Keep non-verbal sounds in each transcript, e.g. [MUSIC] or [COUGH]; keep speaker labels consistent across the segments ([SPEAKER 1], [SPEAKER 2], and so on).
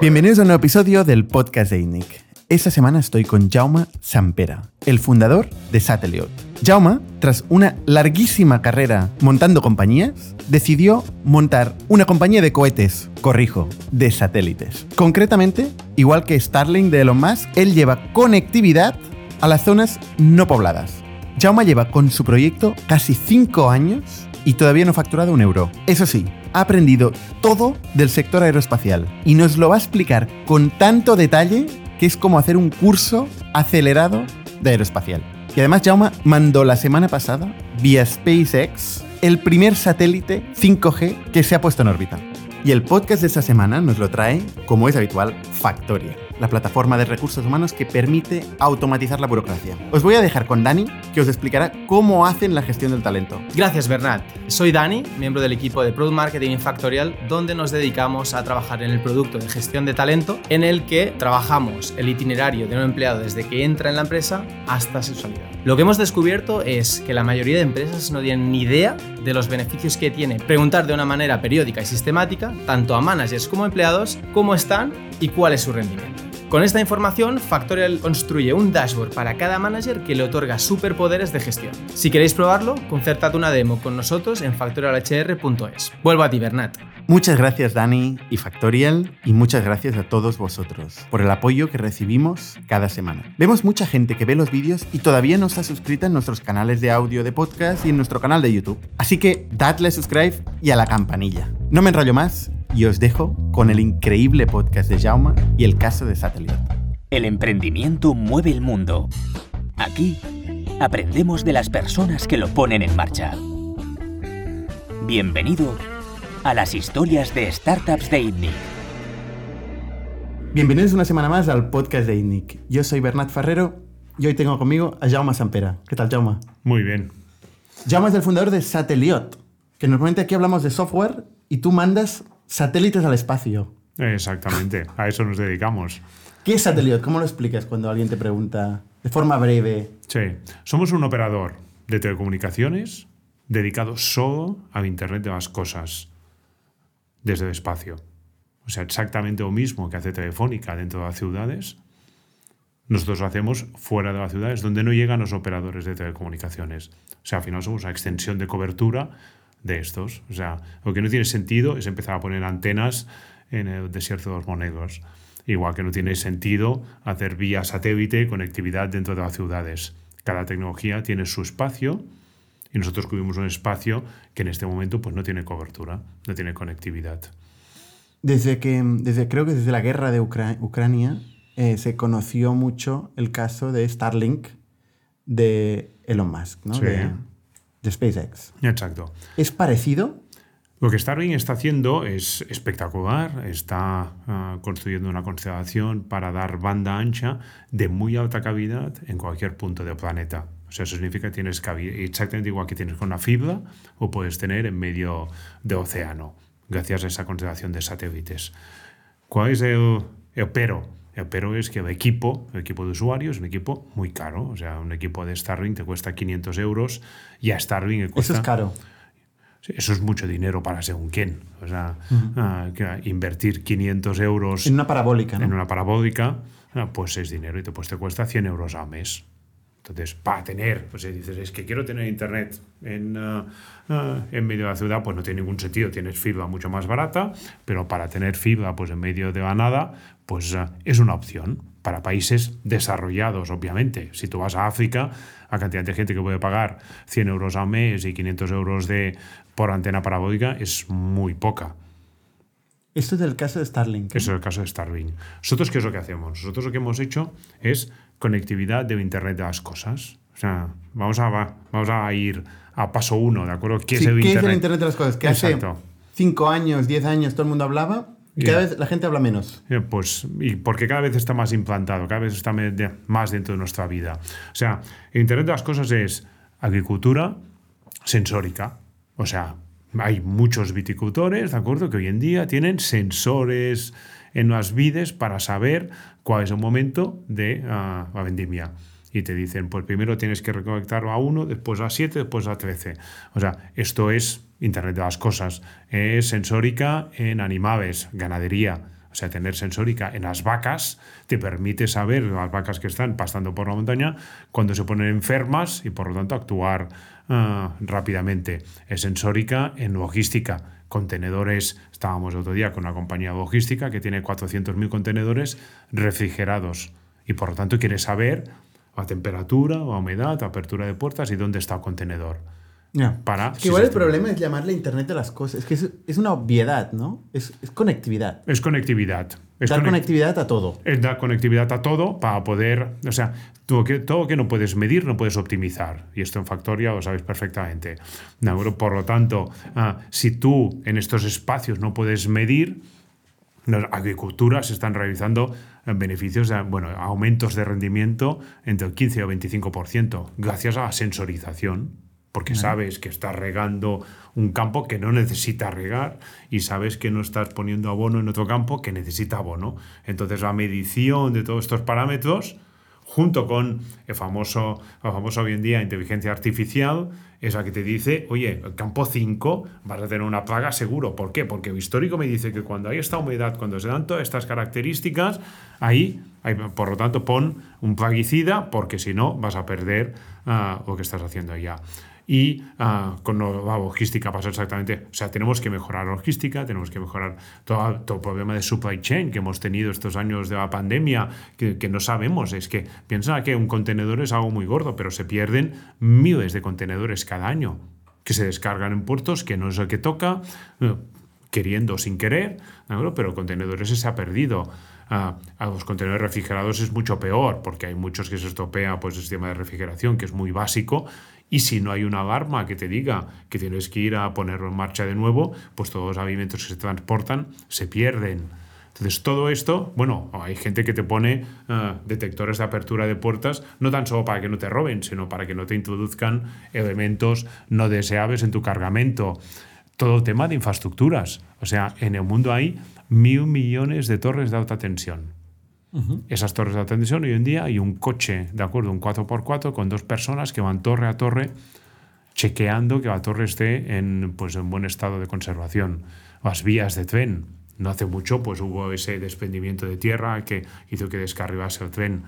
[SPEAKER 1] Bienvenidos a un nuevo episodio del podcast de INNIC. Esta semana estoy con Jaume Sampera, el fundador de Sateliot. Jaume, tras una larguísima carrera montando compañías, decidió montar una compañía de cohetes, corrijo, de satélites. Concretamente, igual que Starlink de Elon Musk, él lleva conectividad a las zonas no pobladas. Jaume lleva con su proyecto casi 5 años y todavía no ha facturado un euro. Eso sí, ha aprendido todo del sector aeroespacial y nos lo va a explicar con tanto detalle que es como hacer un curso acelerado de aeroespacial. Y además Jaume mandó la semana pasada, vía SpaceX, el primer satélite 5G que se ha puesto en órbita. Y el podcast de esta semana nos lo trae, como es habitual, Factoria la plataforma de recursos humanos que permite automatizar la burocracia. Os voy a dejar con Dani, que os explicará cómo hacen la gestión del talento.
[SPEAKER 2] Gracias, Bernat. Soy Dani, miembro del equipo de Product Marketing en Factorial, donde nos dedicamos a trabajar en el producto de gestión de talento, en el que trabajamos el itinerario de un empleado desde que entra en la empresa hasta su salida. Lo que hemos descubierto es que la mayoría de empresas no tienen ni idea de los beneficios que tiene preguntar de una manera periódica y sistemática, tanto a managers como a empleados, cómo están y cuál es su rendimiento. Con esta información, Factorial construye un dashboard para cada manager que le otorga superpoderes de gestión. Si queréis probarlo, concertad una demo con nosotros en factorialhr.es. Vuelvo a ti, Bernat.
[SPEAKER 1] Muchas gracias Dani y Factorial y muchas gracias a todos vosotros por el apoyo que recibimos cada semana. Vemos mucha gente que ve los vídeos y todavía no está suscrita en nuestros canales de audio de podcast y en nuestro canal de YouTube. Así que dadle subscribe y a la campanilla. No me enrollo más y os dejo con el increíble podcast de Jauma y el caso de Satellite.
[SPEAKER 3] El emprendimiento mueve el mundo. Aquí aprendemos de las personas que lo ponen en marcha. Bienvenido a las historias de startups de ITNIC.
[SPEAKER 1] Bienvenidos una semana más al podcast de ITNIC. Yo soy Bernat Ferrero y hoy tengo conmigo a Jaume Sampera. ¿Qué tal, Jaume?
[SPEAKER 4] Muy bien.
[SPEAKER 1] Jaume es el fundador de Sateliot, que normalmente aquí hablamos de software y tú mandas satélites al espacio.
[SPEAKER 4] Exactamente, a eso nos dedicamos.
[SPEAKER 1] ¿Qué es Sateliot? ¿Cómo lo explicas cuando alguien te pregunta de forma breve?
[SPEAKER 4] Sí, somos un operador de telecomunicaciones dedicado solo a Internet de las cosas desde el espacio. O sea, exactamente lo mismo que hace Telefónica dentro de las ciudades, nosotros lo hacemos fuera de las ciudades, donde no llegan los operadores de telecomunicaciones. O sea, al final somos una extensión de cobertura de estos. O sea, lo que no tiene sentido es empezar a poner antenas en el desierto de los monegros. Igual que no tiene sentido hacer vía satélite conectividad dentro de las ciudades. Cada tecnología tiene su espacio y nosotros cubrimos un espacio que en este momento pues, no tiene cobertura, no tiene conectividad.
[SPEAKER 1] Desde que, desde, creo que desde la guerra de Ucrania eh, se conoció mucho el caso de Starlink de Elon Musk, ¿no?
[SPEAKER 4] Sí.
[SPEAKER 1] De, de SpaceX.
[SPEAKER 4] Exacto.
[SPEAKER 1] ¿Es parecido?
[SPEAKER 4] Lo que Starlink está haciendo es espectacular. Está uh, construyendo una constelación para dar banda ancha de muy alta calidad en cualquier punto del planeta. O sea, eso significa que tienes exactamente igual que tienes con una fibra o puedes tener en medio de océano, gracias a esa constelación de satélites. ¿Cuál es el, el pero? El pero es que el equipo, el equipo de usuarios, es un equipo muy caro. O sea, un equipo de Starlink te cuesta 500 euros y a Starlink le cuesta...
[SPEAKER 1] Eso es caro.
[SPEAKER 4] Eso es mucho dinero para según quién. O sea, uh -huh. que invertir 500 euros...
[SPEAKER 1] En una parabólica, ¿no?
[SPEAKER 4] En una parabólica, uh, pues es dinero y te, pues te cuesta 100 euros al mes. Entonces, para tener, pues si dices, es que quiero tener internet en, uh, uh, en medio de la ciudad, pues no tiene ningún sentido. Tienes fibra mucho más barata, pero para tener fibra pues en medio de la nada, pues uh, es una opción para países desarrollados, obviamente. Si tú vas a África, la cantidad de gente que puede pagar 100 euros al mes y 500 euros de, por antena parabólica es muy poca.
[SPEAKER 1] Esto es el caso de Starlink.
[SPEAKER 4] ¿eh? Eso es el caso de Starlink. Nosotros, ¿qué es lo que hacemos? Nosotros lo que hemos hecho es conectividad de Internet de las cosas. O sea, vamos a, vamos a ir a paso uno, ¿de acuerdo?
[SPEAKER 1] ¿Qué, sí, es, el ¿qué Internet? es el Internet de las cosas? Que Exacto. hace 5 años, 10 años todo el mundo hablaba y cada yeah. vez la gente habla menos.
[SPEAKER 4] Pues, y porque cada vez está más implantado, cada vez está más dentro de nuestra vida. O sea, el Internet de las cosas es agricultura sensórica. O sea, hay muchos viticultores, ¿de acuerdo? Que hoy en día tienen sensores en las vides para saber cuál es el momento de uh, la vendimia. y te dicen, pues primero tienes que reconectar a 1, después a 7, después a 13. O sea, esto es Internet de las Cosas. Es sensórica en animaves, ganadería. O sea, tener sensórica en las vacas te permite saber, las vacas que están pasando por la montaña, cuando se ponen enfermas y por lo tanto actuar ah, rápidamente. Es sensórica en logística contenedores. Estábamos el otro día con una compañía logística que tiene 400.000 contenedores refrigerados y por lo tanto quiere saber la temperatura, la humedad, la apertura de puertas y dónde está el contenedor. Para,
[SPEAKER 1] es que igual el problema es llamarle Internet de las cosas. Es que es, una obviedad, ¿no? Es, es, conectividad.
[SPEAKER 4] Es conectividad. Es
[SPEAKER 1] dar conectividad a todo.
[SPEAKER 4] Es dar conectividad a todo para poder. O sea, todo que, todo que no puedes medir, no puedes optimizar. Y esto en Factoria lo sabes perfectamente. Por lo tanto, ah, si tú en estos espacios no puedes medir, las agriculturas están realizando beneficios, bueno, aumentos de rendimiento entre el 15 o 25%, gracias a la sensorización porque sabes que estás regando un campo que no necesita regar y sabes que no estás poniendo abono en otro campo que necesita abono. Entonces la medición de todos estos parámetros, junto con el famoso, el famoso hoy en día inteligencia artificial, es la que te dice, oye, el campo 5 vas a tener una plaga seguro. ¿Por qué? Porque el histórico me dice que cuando hay esta humedad, cuando se dan todas estas características, ahí, por lo tanto, pon un plaguicida porque si no vas a perder ah, lo que estás haciendo allá. Y ah, con la logística pasa exactamente. O sea, tenemos que mejorar la logística, tenemos que mejorar todo, todo el problema de supply chain que hemos tenido estos años de la pandemia, que, que no sabemos. Es que piensa que un contenedor es algo muy gordo, pero se pierden miles de contenedores cada año que se descargan en puertos, que no es el que toca, eh, queriendo o sin querer, pero contenedores se ha perdido. Ah, a los contenedores refrigerados es mucho peor, porque hay muchos que se estropea pues, el sistema de refrigeración, que es muy básico, y si no hay una alarma que te diga que tienes que ir a ponerlo en marcha de nuevo, pues todos los alimentos que se transportan se pierden. Entonces, todo esto, bueno, hay gente que te pone eh, detectores de apertura de puertas, no tan solo para que no te roben, sino para que no te introduzcan elementos no deseables en tu cargamento. Todo tema de infraestructuras. O sea, en el mundo hay mil millones de torres de alta tensión. Esas torres de atención hoy en día hay un coche, de acuerdo, un 4x4 con dos personas que van torre a torre chequeando que la torre esté en, pues, en buen estado de conservación. Las vías de tren. No hace mucho pues, hubo ese desprendimiento de tierra que hizo que descarrilase el tren.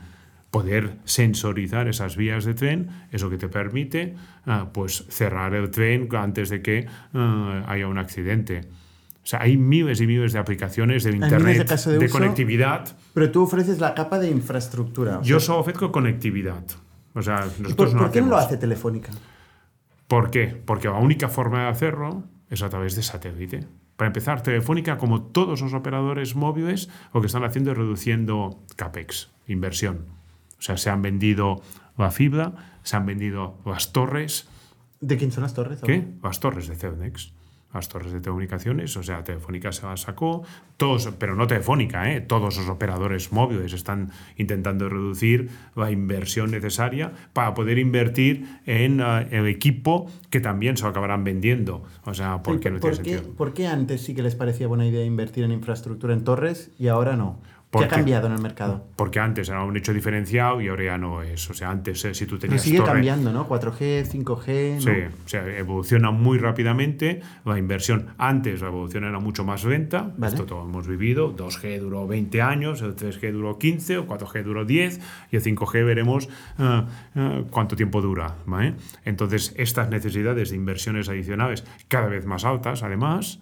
[SPEAKER 4] Poder sensorizar esas vías de tren es lo que te permite ah, pues, cerrar el tren antes de que ah, haya un accidente. O sea, hay miles y miles de aplicaciones de Internet, de, conectividad.
[SPEAKER 1] Pero tú ofreces la capa de infraestructura.
[SPEAKER 4] Yo solo ofrezco conectividad. O sea,
[SPEAKER 1] nosotros ¿Por, qué no lo hace Telefónica?
[SPEAKER 4] ¿Por qué? Porque la única forma de hacerlo es a través de satélite. Para empezar, Telefónica, como todos los operadores móviles, lo que están haciendo es reduciendo CAPEX, inversión. O sea, se han vendido la fibra, se han vendido las torres.
[SPEAKER 1] ¿De quién son las torres?
[SPEAKER 4] ¿Qué? Las torres de Celnex las torres de telecomunicaciones, o sea, Telefónica se las sacó, todos, pero no Telefónica, ¿eh? todos los operadores móviles están intentando reducir la inversión necesaria para poder invertir en eh, el equipo que también se acabarán vendiendo. O sea, porque no tiene sentido.
[SPEAKER 1] ¿Por qué antes sí que les parecía buena idea invertir en infraestructura en torres y ahora no? ¿Qué ha cambiado en el mercado?
[SPEAKER 4] Porque antes era un hecho diferenciado y ahora ya no es. O sea, antes eh, si tú tenías.
[SPEAKER 1] Pero sigue cambiando, ¿no? 4G, 5G. ¿no?
[SPEAKER 4] Sí, o sea, evoluciona muy rápidamente. La inversión antes, la evolución era mucho más lenta. Esto todo hemos vivido. 2G duró 20 años, el 3G duró 15, o 4G duró 10, y el 5G veremos eh, eh, cuánto tiempo dura. ¿vale? Entonces, estas necesidades de inversiones adicionales, cada vez más altas, además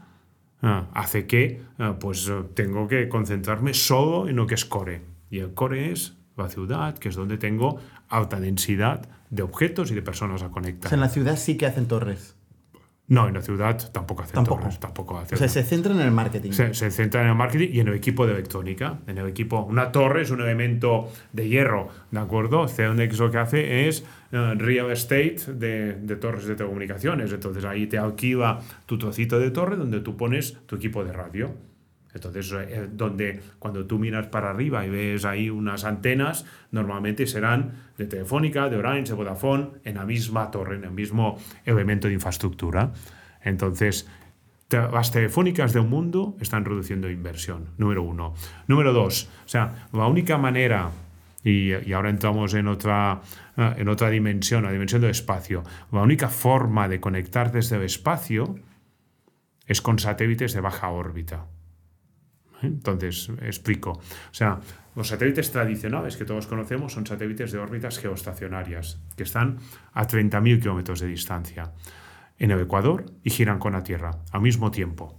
[SPEAKER 4] hace que ah, pues eh, tengo que concentrarme solo en lo que es core. Y el core es la ciudad, que es donde tengo alta densidad de objetos y de personas a conectar.
[SPEAKER 1] en la ciudad sí que hacen torres.
[SPEAKER 4] No, en la ciudad tampoco hacen torres. Tampoco
[SPEAKER 1] o sea, se centra en el marketing.
[SPEAKER 4] Se, se, centra en el marketing y en el equipo de electrónica. En el equipo, una torre es un elemento de hierro, ¿de acuerdo? Ceonex lo que hace es uh, real estate de, de, torres de telecomunicaciones. Entonces ahí te alquila tu trocito de torre donde tú pones tu equipo de radio. Entonces, eh, donde cuando tú miras para arriba y ves ahí unas antenas, normalmente serán de Telefónica, de Orange, de Vodafone, en la misma torre, en el mismo elemento de infraestructura. Entonces, las telefónicas del mundo están reduciendo inversión, número uno. Número dos, o sea, la única manera y, y ahora entramos en otra, eh, en otra dimensión, la dimensión del espacio. La única forma de conectar desde el espacio es con satélites de baja órbita. ¿Eh? Entonces, explico. O sea, los satélites tradicionales que todos conocemos son satélites de órbitas geoestacionarias, que están a 30.000 kilómetros de distancia en el Ecuador y giran con la Tierra al mismo tiempo.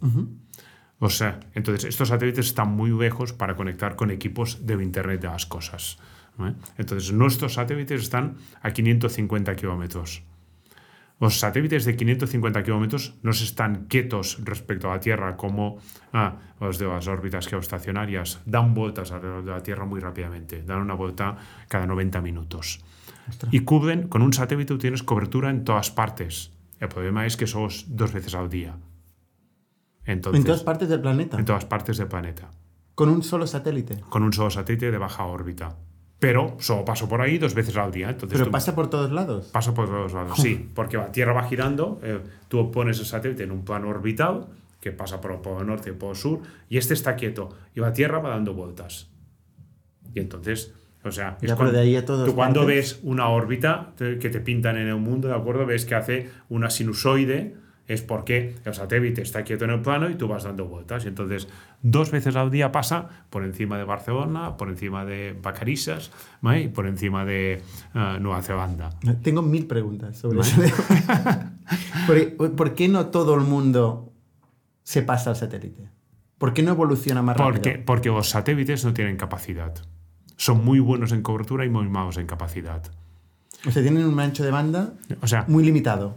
[SPEAKER 4] O sea, entonces estos satélites están muy lejos para conectar con equipos de Internet de las cosas. ¿eh? Entonces nuestros satélites están a 550 kilómetros. Los satélites de 550 kilómetros no se están quietos respecto a la Tierra como ah, los de las órbitas geoestacionarias. Dan vueltas alrededor de la Tierra muy rápidamente. Dan una vuelta cada 90 minutos. Y cubren, con un satélite tú tienes cobertura en todas partes. El problema es que somos dos veces al día. Entonces,
[SPEAKER 1] en todas partes del planeta.
[SPEAKER 4] en todas partes del planeta.
[SPEAKER 1] Con un solo satélite.
[SPEAKER 4] Con un solo satélite de baja órbita. Pero solo paso por ahí dos veces al día. Entonces
[SPEAKER 1] Pero pasa por todos lados.
[SPEAKER 4] Pasa por todos lados, sí, [LAUGHS] porque la Tierra va girando, eh, tú pones el satélite en un plano orbital que pasa por el polo norte y el polo sur, y este está quieto, y la Tierra va dando vueltas. Y entonces, o sea,
[SPEAKER 1] Ya, pero de ahí a todas
[SPEAKER 4] tú cuando ves una órbita que te pintan en el mundo, ¿de acuerdo? Ves que hace una sinusoide, es porque el satélite está quieto en el plano y tú vas dando vueltas. Y entonces, dos veces al día pasa por encima de Barcelona, por encima de Vacarisas ¿vale? y por encima de eh, Nueva Zelanda.
[SPEAKER 1] Tengo mil preguntas sobre eso. [LAUGHS] ¿Por, por qué no todo el mundo se pasa al satélite? ¿Por qué no evoluciona más
[SPEAKER 4] Porque,
[SPEAKER 1] rápido?
[SPEAKER 4] porque los satélites no tienen capacidad. Son muy buenos en cobertura y muy malos en capacidad.
[SPEAKER 1] O sea, tienen un ancho de banda
[SPEAKER 4] O sea,
[SPEAKER 1] muy limitado.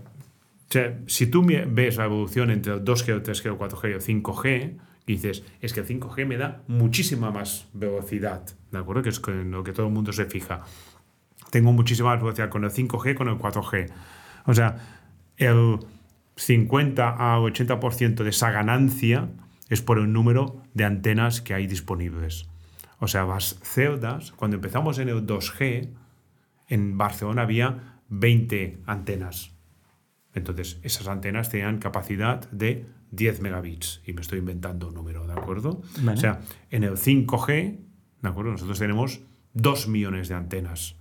[SPEAKER 4] O sea, si tú ves la evolución entre el 2G, el 3G, el 4G y el 5G, y dices, es que el 5G me da muchísima más velocidad, ¿de acuerdo? Que es con lo que todo el mundo se fija. Tengo muchísima más velocidad con el 5G, con el 4G. O sea, el 50 a 80% de esa ganancia es por el número de antenas que hay disponibles. O sea, las celdas, cuando empezamos en el 2G, en Barcelona había 20 antenas. Entonces, esas antenas tenían capacidad de 10 megabits. Y me estoy inventando un número, ¿de acuerdo?
[SPEAKER 1] Vale.
[SPEAKER 4] O sea, en el 5G, ¿de acuerdo? Nosotros tenemos 2 millones de antenas.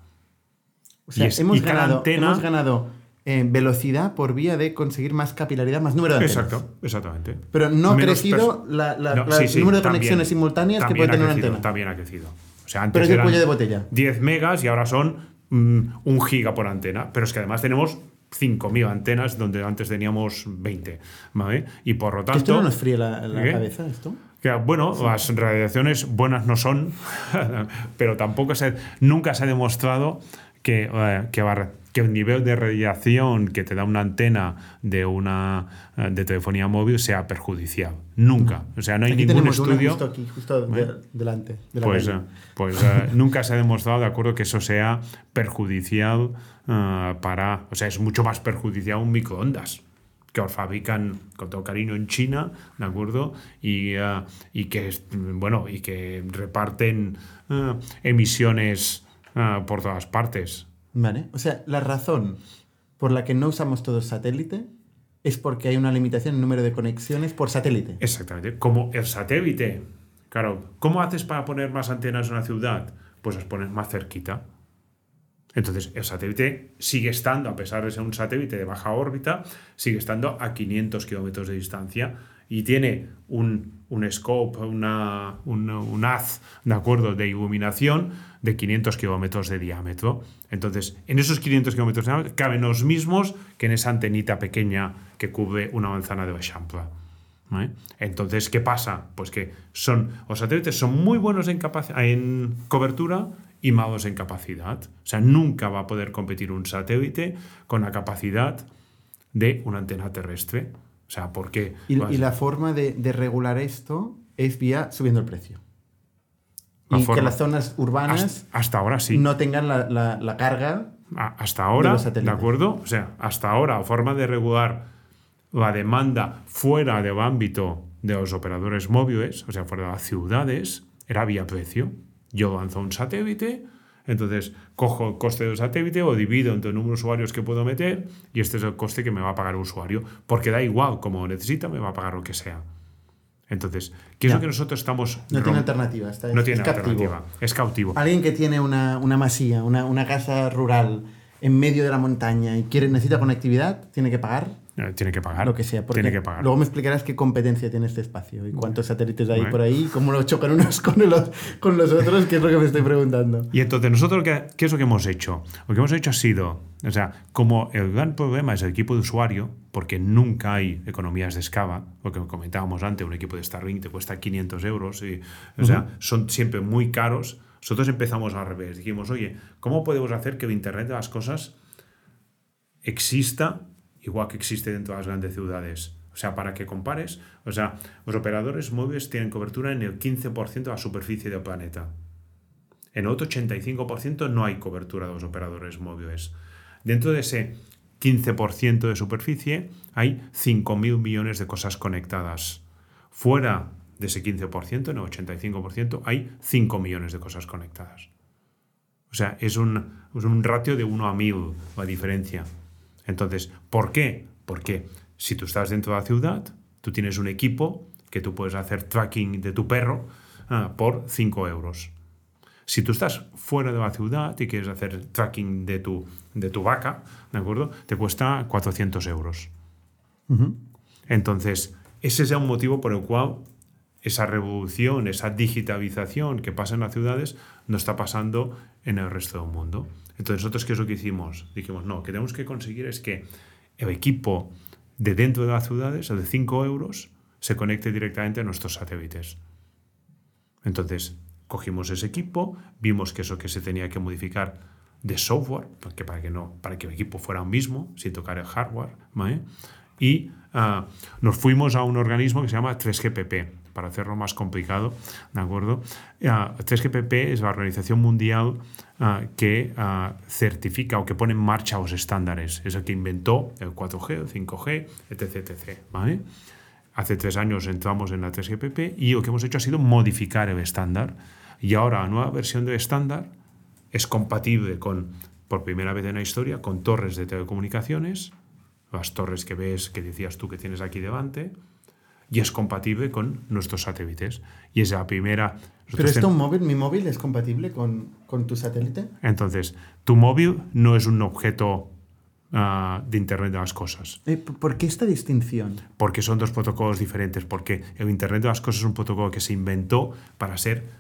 [SPEAKER 1] O sea,
[SPEAKER 4] Y es-
[SPEAKER 1] hemos,
[SPEAKER 4] y
[SPEAKER 1] ganado,
[SPEAKER 4] antena-
[SPEAKER 1] hemos ganado eh, velocidad por vía de conseguir más capilaridad, más número de antenas.
[SPEAKER 4] Exacto, exactamente.
[SPEAKER 1] Pero no ha crecido la- la-
[SPEAKER 4] No,
[SPEAKER 1] la-
[SPEAKER 4] sí,
[SPEAKER 1] el número de
[SPEAKER 4] también.
[SPEAKER 1] conexiones simultáneas que puede tener una
[SPEAKER 4] crecido,
[SPEAKER 1] antena.
[SPEAKER 4] También ha crecido. O sea, antes
[SPEAKER 1] Pero es el cuello de botella.
[SPEAKER 4] 10 megas y ahora son mm, un giga por antena. Pero es que además tenemos 5.000 antenas donde antes teníamos 20. ¿vale? Y por lo
[SPEAKER 1] ¿Que
[SPEAKER 4] tanto...
[SPEAKER 1] ¿Esto no nos fríe la, la
[SPEAKER 4] ¿Qué?
[SPEAKER 1] cabeza, esto?
[SPEAKER 4] Que, bueno, las radiaciones buenas no son, [LAUGHS] pero tampoco se, nunca se ha demostrado que, eh, que, va- que el nivel de radiación que te da una antena de una eh, de telefonía móvil sea perjudicial. Nunca. O sea, no hay
[SPEAKER 1] Aquí
[SPEAKER 4] ningún estudio.
[SPEAKER 1] justo aquí, justo de- delante. de la
[SPEAKER 4] Pues, eh, pues eh, [LAUGHS] nunca se ha demostrado, de acuerdo, que eso sea perjudicial eh, para. O sea, es mucho más perjudicial un microondas que os fabrican con todo cariño en China, ¿de acuerdo? Y, eh, y que, es- bueno, y que reparten eh, emisiones eh, por todas partes.
[SPEAKER 1] Vale. O sea, la razón por la que no usamos todo satélite es porque hay una limitación en el número de conexiones por satélite.
[SPEAKER 4] Exactamente. Como el satélite. Claro, ¿cómo haces para poner más antenas en una ciudad? Pues las pones más cerquita. Entonces, el satélite sigue estando, a pesar de ser un satélite de baja órbita, sigue estando a 500 kilómetros de distancia y tiene un, un scope, una, un, un haz, ¿de acuerdo?, de iluminación de 500 kilómetros de diámetro. Entonces, en esos 500 kilómetros de diámetro caben los mismos que en esa antenita pequeña que cubre una manzana de Eixample. ¿vale? Entonces, ¿qué pasa? Pues que son, los satélites son muy buenos en, en cobertura y malos en capacidad. O sea, nunca va a poder competir un satélite con la capacidad de una antena terrestre. O sea, porque...
[SPEAKER 1] Y, y la forma de, de regular esto es vía subiendo el precio.
[SPEAKER 4] La
[SPEAKER 1] y
[SPEAKER 4] forma-
[SPEAKER 1] que las zonas urbanas
[SPEAKER 4] hasta, hasta ahora sí.
[SPEAKER 1] no tengan la, la- la carga.
[SPEAKER 4] A- hasta ahora,
[SPEAKER 1] los
[SPEAKER 4] ¿de,
[SPEAKER 1] satélites.
[SPEAKER 4] acuerdo? O sea, hasta ahora, forma de regular la demanda fuera del ámbito de los operadores móviles, o sea, fuera de las ciudades, era vía precio. Yo lanzo un satélite, entonces cojo el coste del satélite, o divido entre el número de usuarios que puedo meter, y este es el coste que me va a pagar el usuario, porque da igual, como necesita, me va a pagar lo que sea. Entonces, ¿qué es lo que nosotros estamos...
[SPEAKER 1] No tiene alternativa. Está,
[SPEAKER 4] No
[SPEAKER 1] es
[SPEAKER 4] tiene
[SPEAKER 1] captivo.
[SPEAKER 4] alternativa. Es cautivo.
[SPEAKER 1] Alguien que tiene una, una masía, una, una casa rural en medio de la montaña y quiere, necesita conectividad, tiene que pagar
[SPEAKER 4] Tiene que pagar.
[SPEAKER 1] lo que sea. Porque
[SPEAKER 4] Tiene que pagar.
[SPEAKER 1] Luego me explicarás qué competencia tiene este espacio y cuántos satélites hay por ahí, cómo lo chocan unos [LAUGHS] con los, con los otros, que es lo que me estoy preguntando.
[SPEAKER 4] Y entonces, nosotros, ¿qué, qué es lo que hemos hecho? Lo que hemos hecho ha sido, o sea, como el gran problema es el equipo de usuario, porque nunca hay economías de escala, lo que comentábamos antes, un equipo de Starlink te cuesta 500 euros, y, o sea, son siempre muy caros. Nosotros empezamos al revés. Dijimos, oye, ¿cómo podemos hacer que el Internet de las cosas exista igual que existe dentro de las grandes ciudades? O sea, para que compares, o sea, los operadores móviles tienen cobertura en el 15% de la superficie del planeta. En el otro 85% no hay cobertura de los operadores móviles. Dentro de ese 15% de superficie hay 5.000 millones de cosas conectadas. Fuera de ese 15%, en el 85%, hay 5 millones de cosas conectadas. O sea, es un, es un ratio de 1 a 1000 la diferencia. Entonces, ¿por qué? Porque si tú estás dentro de la ciudad, tú tienes un equipo que tú puedes hacer tracking de tu perro ah, por 5 euros. Si tú estás fuera de la ciudad y quieres hacer tracking de tu, de tu vaca, ¿de acuerdo? Te cuesta 400 euros. Entonces, ese es el motivo por el cual esa revolución, esa digitalización que pasa en las ciudades no está pasando en el resto del mundo. Entonces, nosotros, ¿qué es lo que hicimos? Dijimos, no, que tenemos que conseguir es que el equipo de dentro de las ciudades, el de 5 euros, se conecte directamente a nuestros satélites. Entonces, cogimos ese equipo, vimos que eso que se tenía que modificar de software, porque para que no, para que el equipo fuera un mismo, sin tocar el hardware, ¿vale? Y ah, nos fuimos a un organismo que se llama 3GPP, para hacerlo más complicado, ¿de acuerdo? Ah, 3GPP es la organización mundial ah, que ah, certifica o que pone en marcha los estándares. Es el que inventó el 4G, el 5G, etc. Hace tres años entramos en la 3GPP y lo que hemos hecho ha sido modificar el estándar. Y ahora la nueva versión del estándar es compatible con, por primera vez en la historia, con torres de telecomunicaciones, las torres que ves, que decías tú que tienes aquí delante, y es compatible con nuestros satélites. Y es la primera...
[SPEAKER 1] Pero esto,
[SPEAKER 4] ten-
[SPEAKER 1] un móvil, mi móvil, es compatible con, con tu satélite.
[SPEAKER 4] Entonces, tu móvil no es un objeto ah, de Internet de las cosas.
[SPEAKER 1] Eh, ¿por- ¿Por qué esta distinción?
[SPEAKER 4] porque son dos protocolos diferentes, porque el Internet de las cosas es un protocolo que se inventó para ser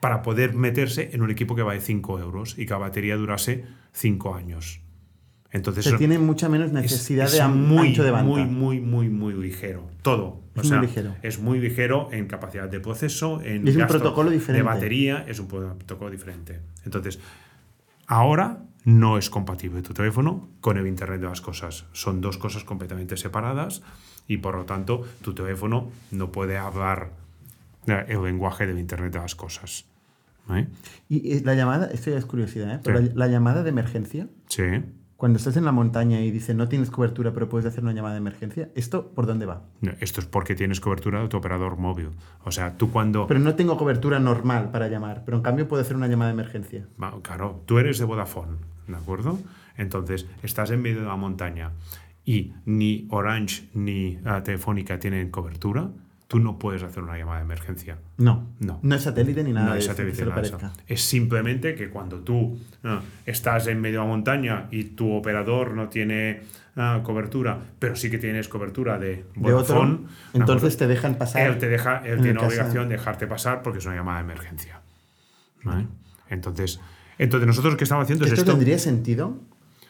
[SPEAKER 4] para poder meterse en un equipo que vale 5 euros y que la batería durase 5 años. Entonces
[SPEAKER 1] Se tiene mucha menos
[SPEAKER 4] es-
[SPEAKER 1] necesidad
[SPEAKER 4] es
[SPEAKER 1] de am-
[SPEAKER 4] muy,
[SPEAKER 1] ancho de banda.
[SPEAKER 4] muy, muy, muy, muy ligero. Todo.
[SPEAKER 1] Es muy ligero.
[SPEAKER 4] Es muy ligero en capacidad de proceso, en
[SPEAKER 1] es un protocolo diferente.
[SPEAKER 4] de batería, es un protocolo diferente. Entonces, ahora no es compatible tu teléfono con el Internet de las cosas. Son dos cosas completamente separadas y por lo tanto tu teléfono no puede hablar eh, el lenguaje del Internet de las cosas. ¿Vale?
[SPEAKER 1] Y eh, la llamada, esto ya es curiosidad, ¿eh? Pero
[SPEAKER 4] Sí.
[SPEAKER 1] la, la llamada de emergencia,
[SPEAKER 4] Sí.
[SPEAKER 1] Cuando estás en la montaña y dice no tienes cobertura pero puedes hacer una llamada de emergencia, ¿esto por dónde va?
[SPEAKER 4] Esto es porque tienes cobertura de tu operador móvil. O sea, tú cuando...
[SPEAKER 1] Pero no tengo cobertura normal para llamar, pero en cambio puedo hacer una llamada de emergencia.
[SPEAKER 4] Claro, tú eres de Vodafone, ¿de acuerdo? Entonces, estás en medio de la montaña y ni Orange ni ah, Telefónica tienen cobertura, tú no puedes hacer una llamada de emergencia.
[SPEAKER 1] No,
[SPEAKER 4] No.
[SPEAKER 1] no es satélite ni nada
[SPEAKER 4] no
[SPEAKER 1] de
[SPEAKER 4] es satélite nada
[SPEAKER 1] parezca.
[SPEAKER 4] Es simplemente que cuando tú ah, estás en medio de la montaña y tu operador no tiene ah, cobertura, pero sí que tienes cobertura de
[SPEAKER 1] De otro,
[SPEAKER 4] Vodafone, ¿de
[SPEAKER 1] entonces te dejan pasar.
[SPEAKER 4] Él te deja, él
[SPEAKER 1] en
[SPEAKER 4] tiene obligación de dejarte pasar porque es una llamada de emergencia. ¿Vale? Entonces, entonces, nosotros lo que estamos haciendo es
[SPEAKER 1] ¿Esto
[SPEAKER 4] esto.
[SPEAKER 1] tendría sentido?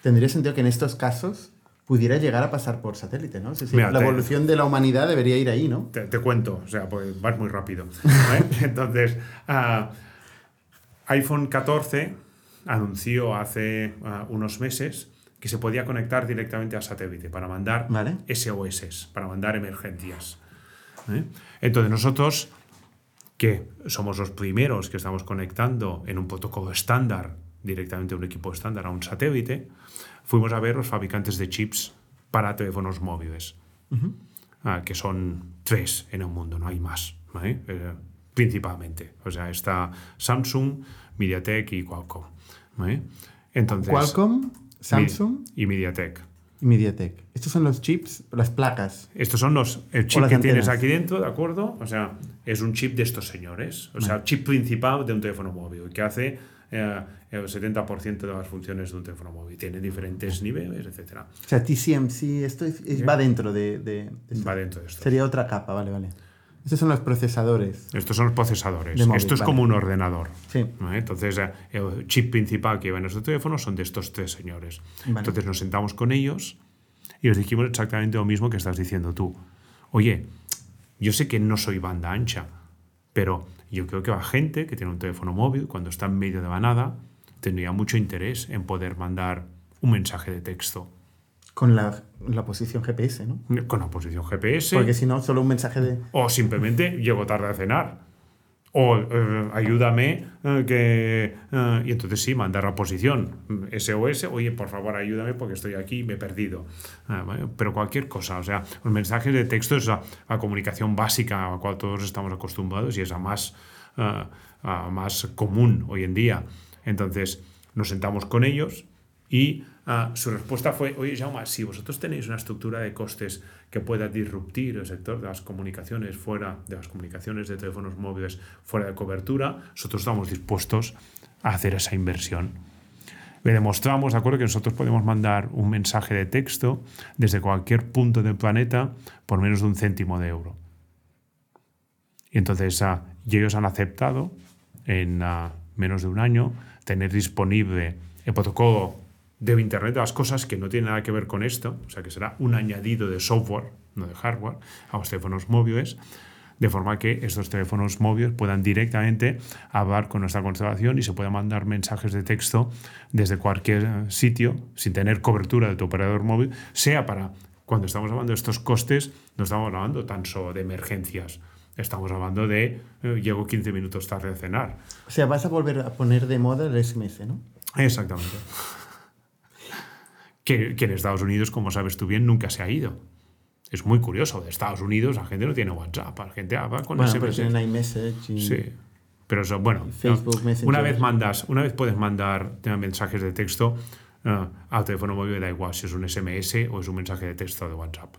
[SPEAKER 1] ¿Tendría sentido que en estos casos pudiera llegar a pasar por satélite, ¿no? Es decir,
[SPEAKER 4] Mira,
[SPEAKER 1] la
[SPEAKER 4] te-
[SPEAKER 1] evolución de la humanidad debería ir ahí, ¿no?
[SPEAKER 4] Te, te cuento, o sea, pues vas muy rápido. [LAUGHS] Entonces, ah, iPhone 14 anunció hace ah, unos meses que se podía conectar directamente a satélite para mandar
[SPEAKER 1] Vale.
[SPEAKER 4] SOS, para mandar emergencias. ¿eh? Entonces, nosotros, que somos los primeros que estamos conectando en un protocolo estándar, directamente a un equipo estándar, a un satélite, fuimos a ver los fabricantes de chips para teléfonos móviles ah, que son tres en el mundo, no hay más, ¿vale? Eh, principalmente. O sea, está Samsung, MediaTek y Qualcomm. ¿vale? Entonces,
[SPEAKER 1] Qualcomm, Samsung.
[SPEAKER 4] y MediaTek.
[SPEAKER 1] Y MediaTek. Estos son los chips, las placas.
[SPEAKER 4] Estos son los el chip que tienes
[SPEAKER 1] antenas.
[SPEAKER 4] aquí dentro, ¿de acuerdo? O sea, es un chip de estos señores. O sea, el chip principal de un teléfono móvil que hace eh, el 70% de las funciones de un teléfono móvil. Tiene diferentes niveles, etcétera.
[SPEAKER 1] O sea, TCMC, esto es- es- va dentro de, de- esto.
[SPEAKER 4] Va dentro de esto.
[SPEAKER 1] Sería otra capa, vale, vale. Estos son los procesadores.
[SPEAKER 4] Estos son los procesadores.
[SPEAKER 1] Móvil,
[SPEAKER 4] Esto es
[SPEAKER 1] vale.
[SPEAKER 4] como un ordenador.
[SPEAKER 1] Sí.
[SPEAKER 4] Entonces, eh, el chip principal que lleva en nuestro teléfono son de estos tres señores.
[SPEAKER 1] Vale.
[SPEAKER 4] Entonces nos sentamos con ellos y les dijimos exactamente lo mismo que estás diciendo tú. Oye, yo sé que no soy banda ancha, pero yo creo que la gente que tiene un teléfono móvil, cuando está en medio de la nada, tendría mucho interés en poder mandar un mensaje de texto
[SPEAKER 1] Con la, la posición GPS, ¿no?
[SPEAKER 4] con la posición GPS.
[SPEAKER 1] Porque si no, solo un mensaje de...
[SPEAKER 4] O simplemente llego tarde a cenar. O eh, ayúdame eh, que... eh, y entonces sí, mandar la posición. SOS, oye, por favor, ayúdame porque estoy aquí y me he perdido. Ah. Pero cualquier cosa, o sea, los mensajes de texto es la, la comunicación básica a la cual todos estamos acostumbrados y es la más, eh, la más común hoy en día. Entonces nos sentamos con ellos y ah, su respuesta fue, oye, Jaume, si vosotros tenéis una estructura de costes que pueda disruptir el sector de las comunicaciones fuera de las comunicaciones de teléfonos móviles fuera de cobertura, nosotros estamos dispuestos a hacer esa inversión. Le demostramos, de acuerdo, que nosotros podemos mandar un mensaje de texto desde cualquier punto del planeta por menos de un céntimo de euro. Y entonces ah, ellos han aceptado en ah, menos de un año tener disponible el protocolo de Internet de las cosas que no tiene nada que ver con esto, o sea que será un añadido de software, no de hardware, a los teléfonos móviles, de forma que estos teléfonos móviles puedan directamente hablar con nuestra constelación y se puedan mandar mensajes de texto desde cualquier sitio sin tener cobertura de tu operador móvil, sea para cuando estamos hablando de estos costes, no estamos hablando tan solo de emergencias, estamos hablando de eh, llego 15 minutos tarde a cenar.
[SPEAKER 1] O sea, vas a volver a poner de moda el SMS, ¿no?
[SPEAKER 4] Exactamente. que, que en Estados Unidos, como sabes tú bien, nunca se ha ido. Es muy curioso. De Estados Unidos la gente no tiene WhatsApp, la gente habla con
[SPEAKER 1] Bueno,
[SPEAKER 4] SMS.
[SPEAKER 1] pero iMessage y...
[SPEAKER 4] Sí. Pero eso, bueno,
[SPEAKER 1] Facebook,
[SPEAKER 4] no, una vez mandas, una vez puedes mandar eh, mensajes de texto eh, al teléfono móvil, da igual si es un SMS o es un mensaje de texto de WhatsApp.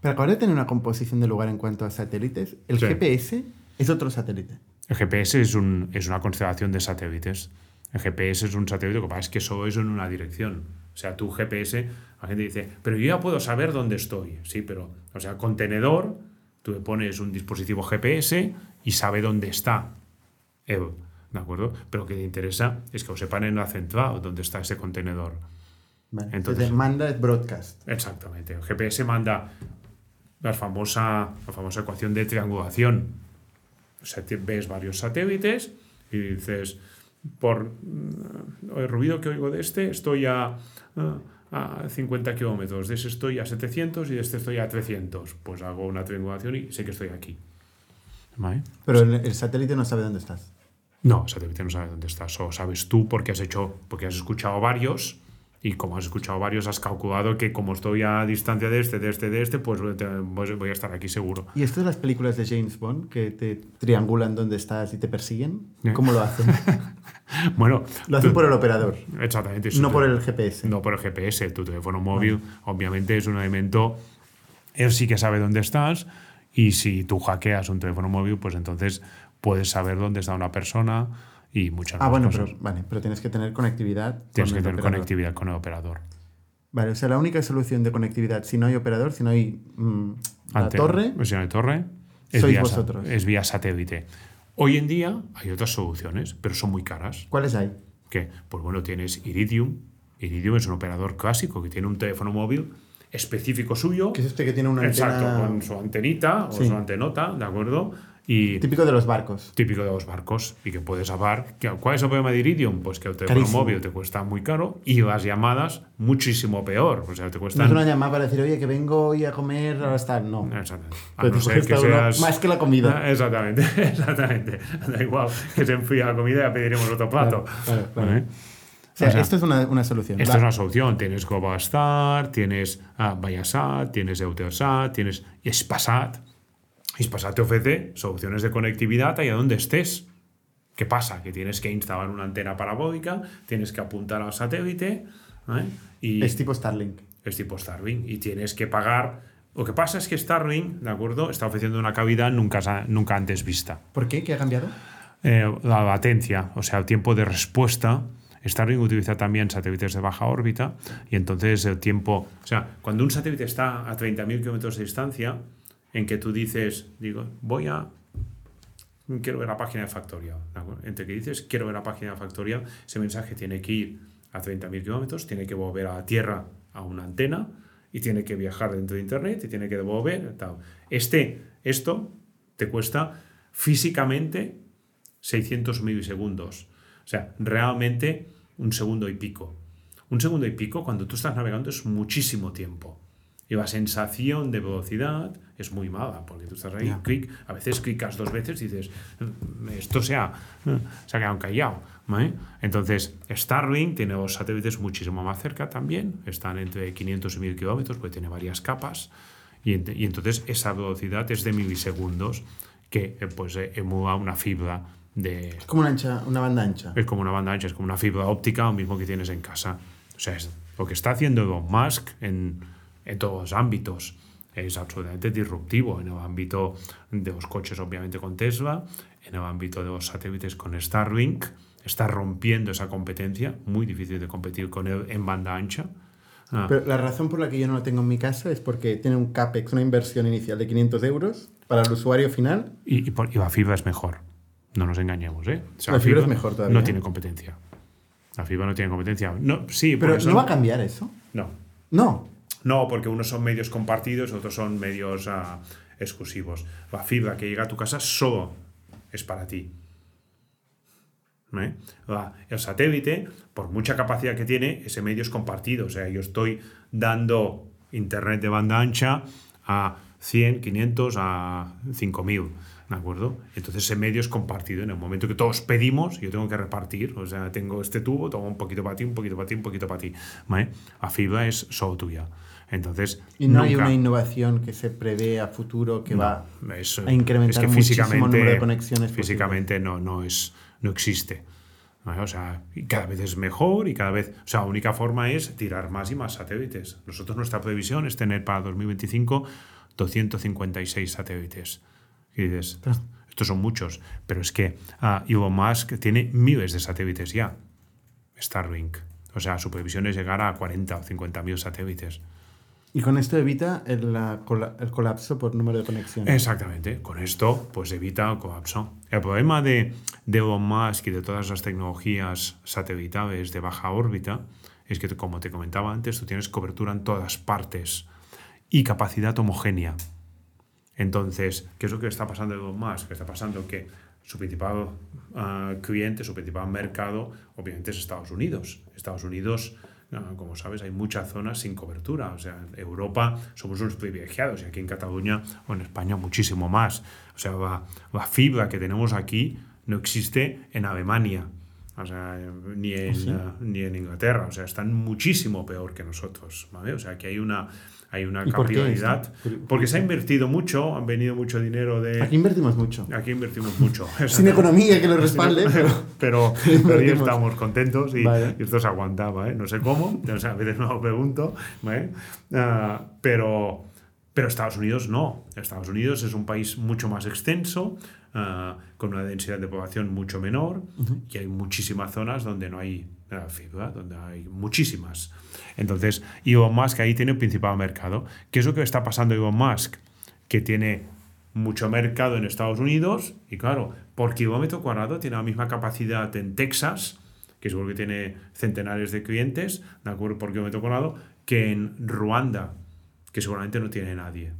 [SPEAKER 1] Pero acaba de tener una composición de lugar en cuanto a satélites. El
[SPEAKER 4] Sí.
[SPEAKER 1] GPS es otro satélite.
[SPEAKER 4] El GPS es, un, es una constelación de satélites. El GPS es un satélite, lo que pasa es que solo es en una dirección. O sea, tu GPS, la gente dice, pero yo ya puedo saber dónde estoy. Sí, pero, o sea, contenedor, tú le pones un dispositivo GPS y sabe dónde está. él, ¿De acuerdo? Pero lo que te interesa es que lo sepan en la central dónde está ese contenedor.
[SPEAKER 1] Vale.
[SPEAKER 4] Entonces-
[SPEAKER 1] Entonces, manda es broadcast.
[SPEAKER 4] Exactamente. El GPS manda la famosa, la famosa ecuación de triangulación. O sea, te- ves varios satélites y dices, por mm, el ruido que oigo de este, estoy a, a 50 kilómetros, de ese estoy a 700 y de este estoy a 300. Pues hago una triangulación y sé que estoy aquí. ¿Vale?
[SPEAKER 1] Pero el, el satélite no sabe dónde estás.
[SPEAKER 4] No, el satélite no sabe dónde estás. Solo sabes tú porque has hecho, porque has escuchado varios y como has escuchado varios has calculado que como estoy a distancia de este, de este, de este, pues te- pues voy a estar aquí seguro.
[SPEAKER 1] ¿Y esto de las películas de James Bond que te triangulan dónde estás y te persiguen? ¿Cómo lo hacen? [LAUGHS]
[SPEAKER 4] Bueno,
[SPEAKER 1] Lo hacen
[SPEAKER 4] tú-
[SPEAKER 1] por el operador,
[SPEAKER 4] exactamente.
[SPEAKER 1] no por el GPS.
[SPEAKER 4] No por el GPS. Tu teléfono móvil, obviamente, es un elemento. Él sí que sabe dónde estás. Y si tú hackeas un teléfono móvil, pues entonces puedes saber dónde está una persona y muchas
[SPEAKER 1] Ah,
[SPEAKER 4] más
[SPEAKER 1] bueno,
[SPEAKER 4] cosas.
[SPEAKER 1] pero, vale, pero tienes que tener conectividad.
[SPEAKER 4] Tienes
[SPEAKER 1] con
[SPEAKER 4] que tener
[SPEAKER 1] operador.
[SPEAKER 4] conectividad con el operador.
[SPEAKER 1] Vale, o sea, la única solución de conectividad, si no hay operador, si no hay mm, la
[SPEAKER 4] Ante-
[SPEAKER 1] torre,
[SPEAKER 4] la torre es
[SPEAKER 1] Sois
[SPEAKER 4] vía,
[SPEAKER 1] vosotros.
[SPEAKER 4] es vía satélite. Hoy en día hay otras soluciones, pero son muy caras.
[SPEAKER 1] ¿cuáles hay?
[SPEAKER 4] Que, pues bueno, tienes Iridium. Iridium es un operador clásico que tiene un teléfono móvil específico suyo.
[SPEAKER 1] Que es este que tiene una
[SPEAKER 4] Exacto,
[SPEAKER 1] antena
[SPEAKER 4] con su antenita o
[SPEAKER 1] Sí.
[SPEAKER 4] su antenota, ¿de acuerdo? Y
[SPEAKER 1] típico de los barcos.
[SPEAKER 4] típico de los barcos y que puedes hablar. ¿Cuál es el problema de Iridium? Pues que el teléfono móvil te cuesta muy caro y las llamadas muchísimo peor. O sea, te
[SPEAKER 1] No
[SPEAKER 4] cuestan...
[SPEAKER 1] es una llamada para decir, oye, que vengo hoy a comer, ahora está. No.
[SPEAKER 4] Exactamente. A
[SPEAKER 1] Pero
[SPEAKER 4] no ser que seas...
[SPEAKER 1] más que la comida.
[SPEAKER 4] Ah, Exactamente, [LAUGHS] exactamente. Da igual que se enfría la comida y ya pediremos otro plato.
[SPEAKER 1] claro, claro.
[SPEAKER 4] ¿Vale?
[SPEAKER 1] O sea,
[SPEAKER 4] O sea,
[SPEAKER 1] esto es una, una solución.
[SPEAKER 4] Esta
[SPEAKER 1] Va.
[SPEAKER 4] es una solución. Tienes Globastar, tienes ah, Viasat, tienes Eutelsat, tienes Spasat. Spasat te ofrece soluciones de conectividad allá donde estés. ¿Qué pasa? Que tienes que instalar una antena parabólica, tienes que apuntar al satélite ¿eh? y
[SPEAKER 1] Es tipo Starlink.
[SPEAKER 4] es tipo Starlink y tienes que pagar. Lo que pasa es que Starlink, ¿de acuerdo? Está ofreciendo una cavidad nunca, nunca antes vista.
[SPEAKER 1] ¿Por qué? ¿Qué ha cambiado?
[SPEAKER 4] Eh, la latencia, o sea, el tiempo de respuesta. Starlink utiliza también satélites de baja órbita y entonces el tiempo, o sea, cuando un satélite está a 30.000 kilómetros de distancia, en que tú dices, digo, voy a, quiero ver la página de Factorial, entre que dices, quiero ver la página de Factorial, ese mensaje tiene que ir a 30.000 kilómetros, tiene que volver a la Tierra a una antena y tiene que viajar dentro de Internet y tiene que devolver. Este, esto te cuesta físicamente 600 milisegundos. O sea, realmente un segundo y pico. Un segundo y pico cuando tú estás navegando es muchísimo tiempo. Y la sensación de velocidad es muy mala, porque tú estás ahí, clic, a veces clicas dos veces y dices, "Mm, esto se ha, se ha quedado callado. Entonces, Starlink tiene los satélites muchísimo más cerca también, están entre 500 y 1000 kilómetros, porque tiene varias capas, y, ent- y entonces esa velocidad es de milisegundos que eh, pues eh, emula una fibra de,
[SPEAKER 1] Es como una, ancha, una banda ancha.
[SPEAKER 4] es como una banda ancha, es como una fibra óptica, lo mismo que tienes en casa. O sea, es lo que está haciendo Elon Musk en, en todos los ámbitos es absolutamente disruptivo. En el ámbito de los coches, obviamente, con Tesla, en el ámbito de los satélites con Starlink, está rompiendo esa competencia, muy difícil de competir con él en banda ancha. Ah,
[SPEAKER 1] Pero la razón por la que yo no lo tengo en mi casa es porque tiene un CAPEX, una inversión inicial de 500 euros para el usuario final.
[SPEAKER 4] y, y por- y la fibra es mejor. No nos engañemos, ¿eh? O sea,
[SPEAKER 1] La fibra es mejor todavía.
[SPEAKER 4] No tiene competencia. La fibra no tiene competencia. No, sí,
[SPEAKER 1] Pero
[SPEAKER 4] eso-
[SPEAKER 1] ¿no va a cambiar eso?
[SPEAKER 4] No.
[SPEAKER 1] No.
[SPEAKER 4] No, porque unos son medios compartidos, otros son medios ah, exclusivos. La fibra que llega a tu casa solo es para ti. ¿Eh? La- el satélite, por mucha capacidad que tiene, ese medio es compartido. O sea, yo estoy dando internet de banda ancha a 100, 500, a 5000. ¿De acuerdo? Entonces ese medio es compartido. En el momento que todos pedimos, yo tengo que repartir. O sea, tengo este tubo, tomo un poquito para ti, un poquito para ti, un poquito para ti. ¿Vale? La fibra es solo tuya. Entonces,
[SPEAKER 1] Y no hay
[SPEAKER 4] nunca-
[SPEAKER 1] una innovación que se prevé a futuro que va
[SPEAKER 4] es,
[SPEAKER 1] a incrementar
[SPEAKER 4] es que
[SPEAKER 1] muchísimo el
[SPEAKER 4] físicamente,
[SPEAKER 1] número de conexiones
[SPEAKER 4] físicamente no, no, es, no existe. O sea, y cada vez es mejor y cada vez. O sea, la única forma es tirar más y más satélites. Nosotros, nuestra previsión es tener para 2025 256 satélites. Y dices, estos son muchos. Pero es que ah, Elon Musk tiene miles de satélites ya. Starlink. O sea, su previsión es llegar a 40 o 50 mil satélites.
[SPEAKER 1] Y con esto evita el, la el colapso por número de conexiones.
[SPEAKER 4] Exactamente. Con esto, pues evita el colapso. El problema de, de Elon Musk y de todas las tecnologías satelitales de baja órbita es que, como te comentaba antes, tú tienes cobertura en todas partes y capacidad homogénea. Entonces, ¿qué es lo que está pasando en Elon Musk? Está pasando que su principal ah, cliente, su principal mercado, obviamente es Estados Unidos. Estados Unidos, como sabes, hay muchas zonas sin cobertura. O sea, en Europa somos unos privilegiados y aquí en Cataluña o en España muchísimo más. O sea, la, la fibra que tenemos aquí no existe en Alemania. O sea, ni en, ah, ni en Inglaterra. O sea, están muchísimo peor que nosotros. ¿vale? O sea, que hay una, hay una
[SPEAKER 1] ¿Y por?
[SPEAKER 4] Porque se ha invertido mucho, han venido mucho dinero de...
[SPEAKER 1] Aquí invertimos mucho.
[SPEAKER 4] Aquí invertimos mucho. [LAUGHS]
[SPEAKER 1] Sin economía que lo respalde, pero... [LAUGHS]
[SPEAKER 4] pero, [LAUGHS] pero ahí estamos contentos y,
[SPEAKER 1] Vale.
[SPEAKER 4] y esto se aguantaba, ¿eh? No sé cómo, o sea, a veces me lo pregunto, ¿vale? Ah, pero, pero Estados Unidos no. Estados Unidos es un país mucho más extenso, ah, con una densidad de población mucho menor y hay muchísimas zonas donde no hay fibra, donde hay muchísimas. Entonces, Elon Musk ahí tiene el principal mercado. ¿Qué es lo que está pasando Elon Musk? Que tiene mucho mercado en Estados Unidos y claro, por kilómetro cuadrado tiene la misma capacidad en Texas, que seguro que tiene centenares de clientes, de acuerdo, por kilómetro cuadrado, que en Ruanda, que seguramente no tiene nadie.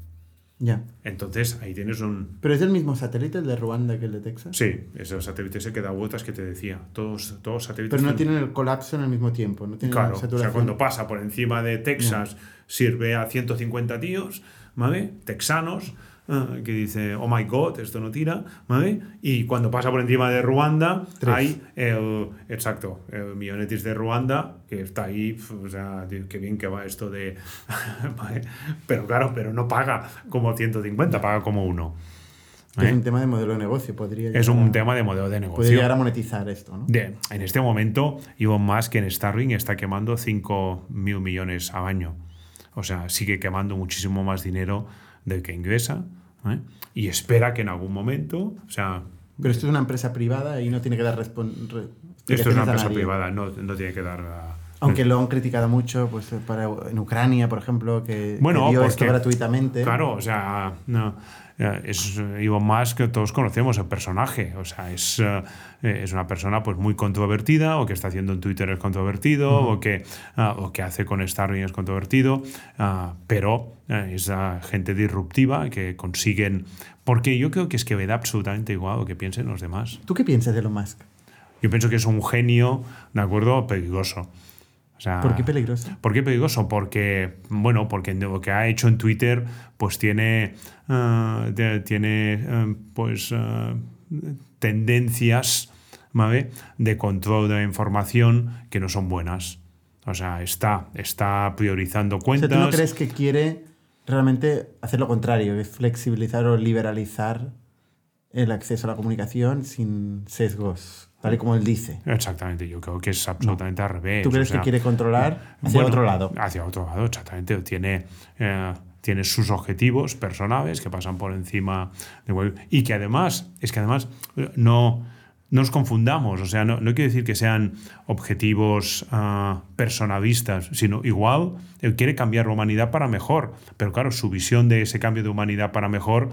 [SPEAKER 1] Ya.
[SPEAKER 4] Entonces ahí tienes un...
[SPEAKER 1] Pero es el mismo satélite el de Ruanda que el de Texas.
[SPEAKER 4] Sí, ese satélite ese que da vueltas que te decía. Todos, todos satélites...
[SPEAKER 1] Pero no
[SPEAKER 4] tienen-
[SPEAKER 1] tienen el colapso en el mismo tiempo. No tienen
[SPEAKER 4] Claro, o sea, cuando pasa por encima de Texas, sirve a 150 tíos, ¿vale? Texanos, ah, que dice, oh my god, esto no tira, ¿vale? Y cuando pasa por encima de Ruanda,
[SPEAKER 1] Tres.
[SPEAKER 4] hay el, exacto, el millonetis de Ruanda, que está ahí, o sea, qué bien que va esto de, [LAUGHS] ¿vale? Pero claro, pero no paga como 150, paga como uno.
[SPEAKER 1] Es
[SPEAKER 4] ¿eh?
[SPEAKER 1] un tema de modelo de negocio. Podría
[SPEAKER 4] Es un
[SPEAKER 1] a-
[SPEAKER 4] tema de modelo de negocio.
[SPEAKER 1] Puede llegar a monetizar esto, ¿no?
[SPEAKER 4] De- en este momento, Elon Musk en Starlink está quemando 5 mil millones al año. o sea, sigue quemando muchísimo más dinero del que ingresa ¿eh? y espera que en algún momento, o sea,
[SPEAKER 1] Pero esto es una empresa privada y no tiene que dar respon- re-
[SPEAKER 4] esto es una empresa privada, no, no tiene que dar... a-
[SPEAKER 1] Aunque lo han criticado mucho pues, para, en Ucrania, por ejemplo, que,
[SPEAKER 4] Bueno,
[SPEAKER 1] que dio esto gratuitamente.
[SPEAKER 4] Claro, o sea, no, eh, es Elon Musk que todos conocemos el personaje, o sea, es, eh, es una persona pues muy controvertida, o que está haciendo en Twitter es controvertido, o, que, ah, o que hace con Starlink es controvertido, ah, pero eh, es ah, gente disruptiva que consiguen, porque yo creo que es que me da absolutamente igual lo que piensen los demás.
[SPEAKER 1] ¿Tú qué piensas de Elon Musk?
[SPEAKER 4] Yo pienso que es un genio, ¿de acuerdo? Peligroso. O sea,
[SPEAKER 1] ¿Por qué peligroso?
[SPEAKER 4] ¿Por qué peligroso? Porque, bueno, porque lo que ha hecho en Twitter, pues tiene, de- tiene eh, pues, tendencias ¿vale? de control de la información que no son buenas. O sea, está, está priorizando
[SPEAKER 1] O sea,
[SPEAKER 4] cuentas.
[SPEAKER 1] ¿tú no crees que quiere realmente hacer lo contrario, es flexibilizar o liberalizar el acceso a la comunicación sin sesgos, tal y como él dice?
[SPEAKER 4] Exactamente, yo creo que es absolutamente al revés.
[SPEAKER 1] ¿Tú
[SPEAKER 4] o
[SPEAKER 1] crees
[SPEAKER 4] sea,
[SPEAKER 1] que quiere controlar hacia
[SPEAKER 4] Bueno,
[SPEAKER 1] otro lado?
[SPEAKER 4] Hacia otro lado, exactamente. Tiene, eh, tiene sus objetivos personales que pasan por encima de Y que además, es que además no, no nos confundamos. O sea, no, no quiere decir que sean objetivos ah, personalistas, sino igual él quiere cambiar la humanidad para mejor. Pero claro, su visión de ese cambio de humanidad para mejor.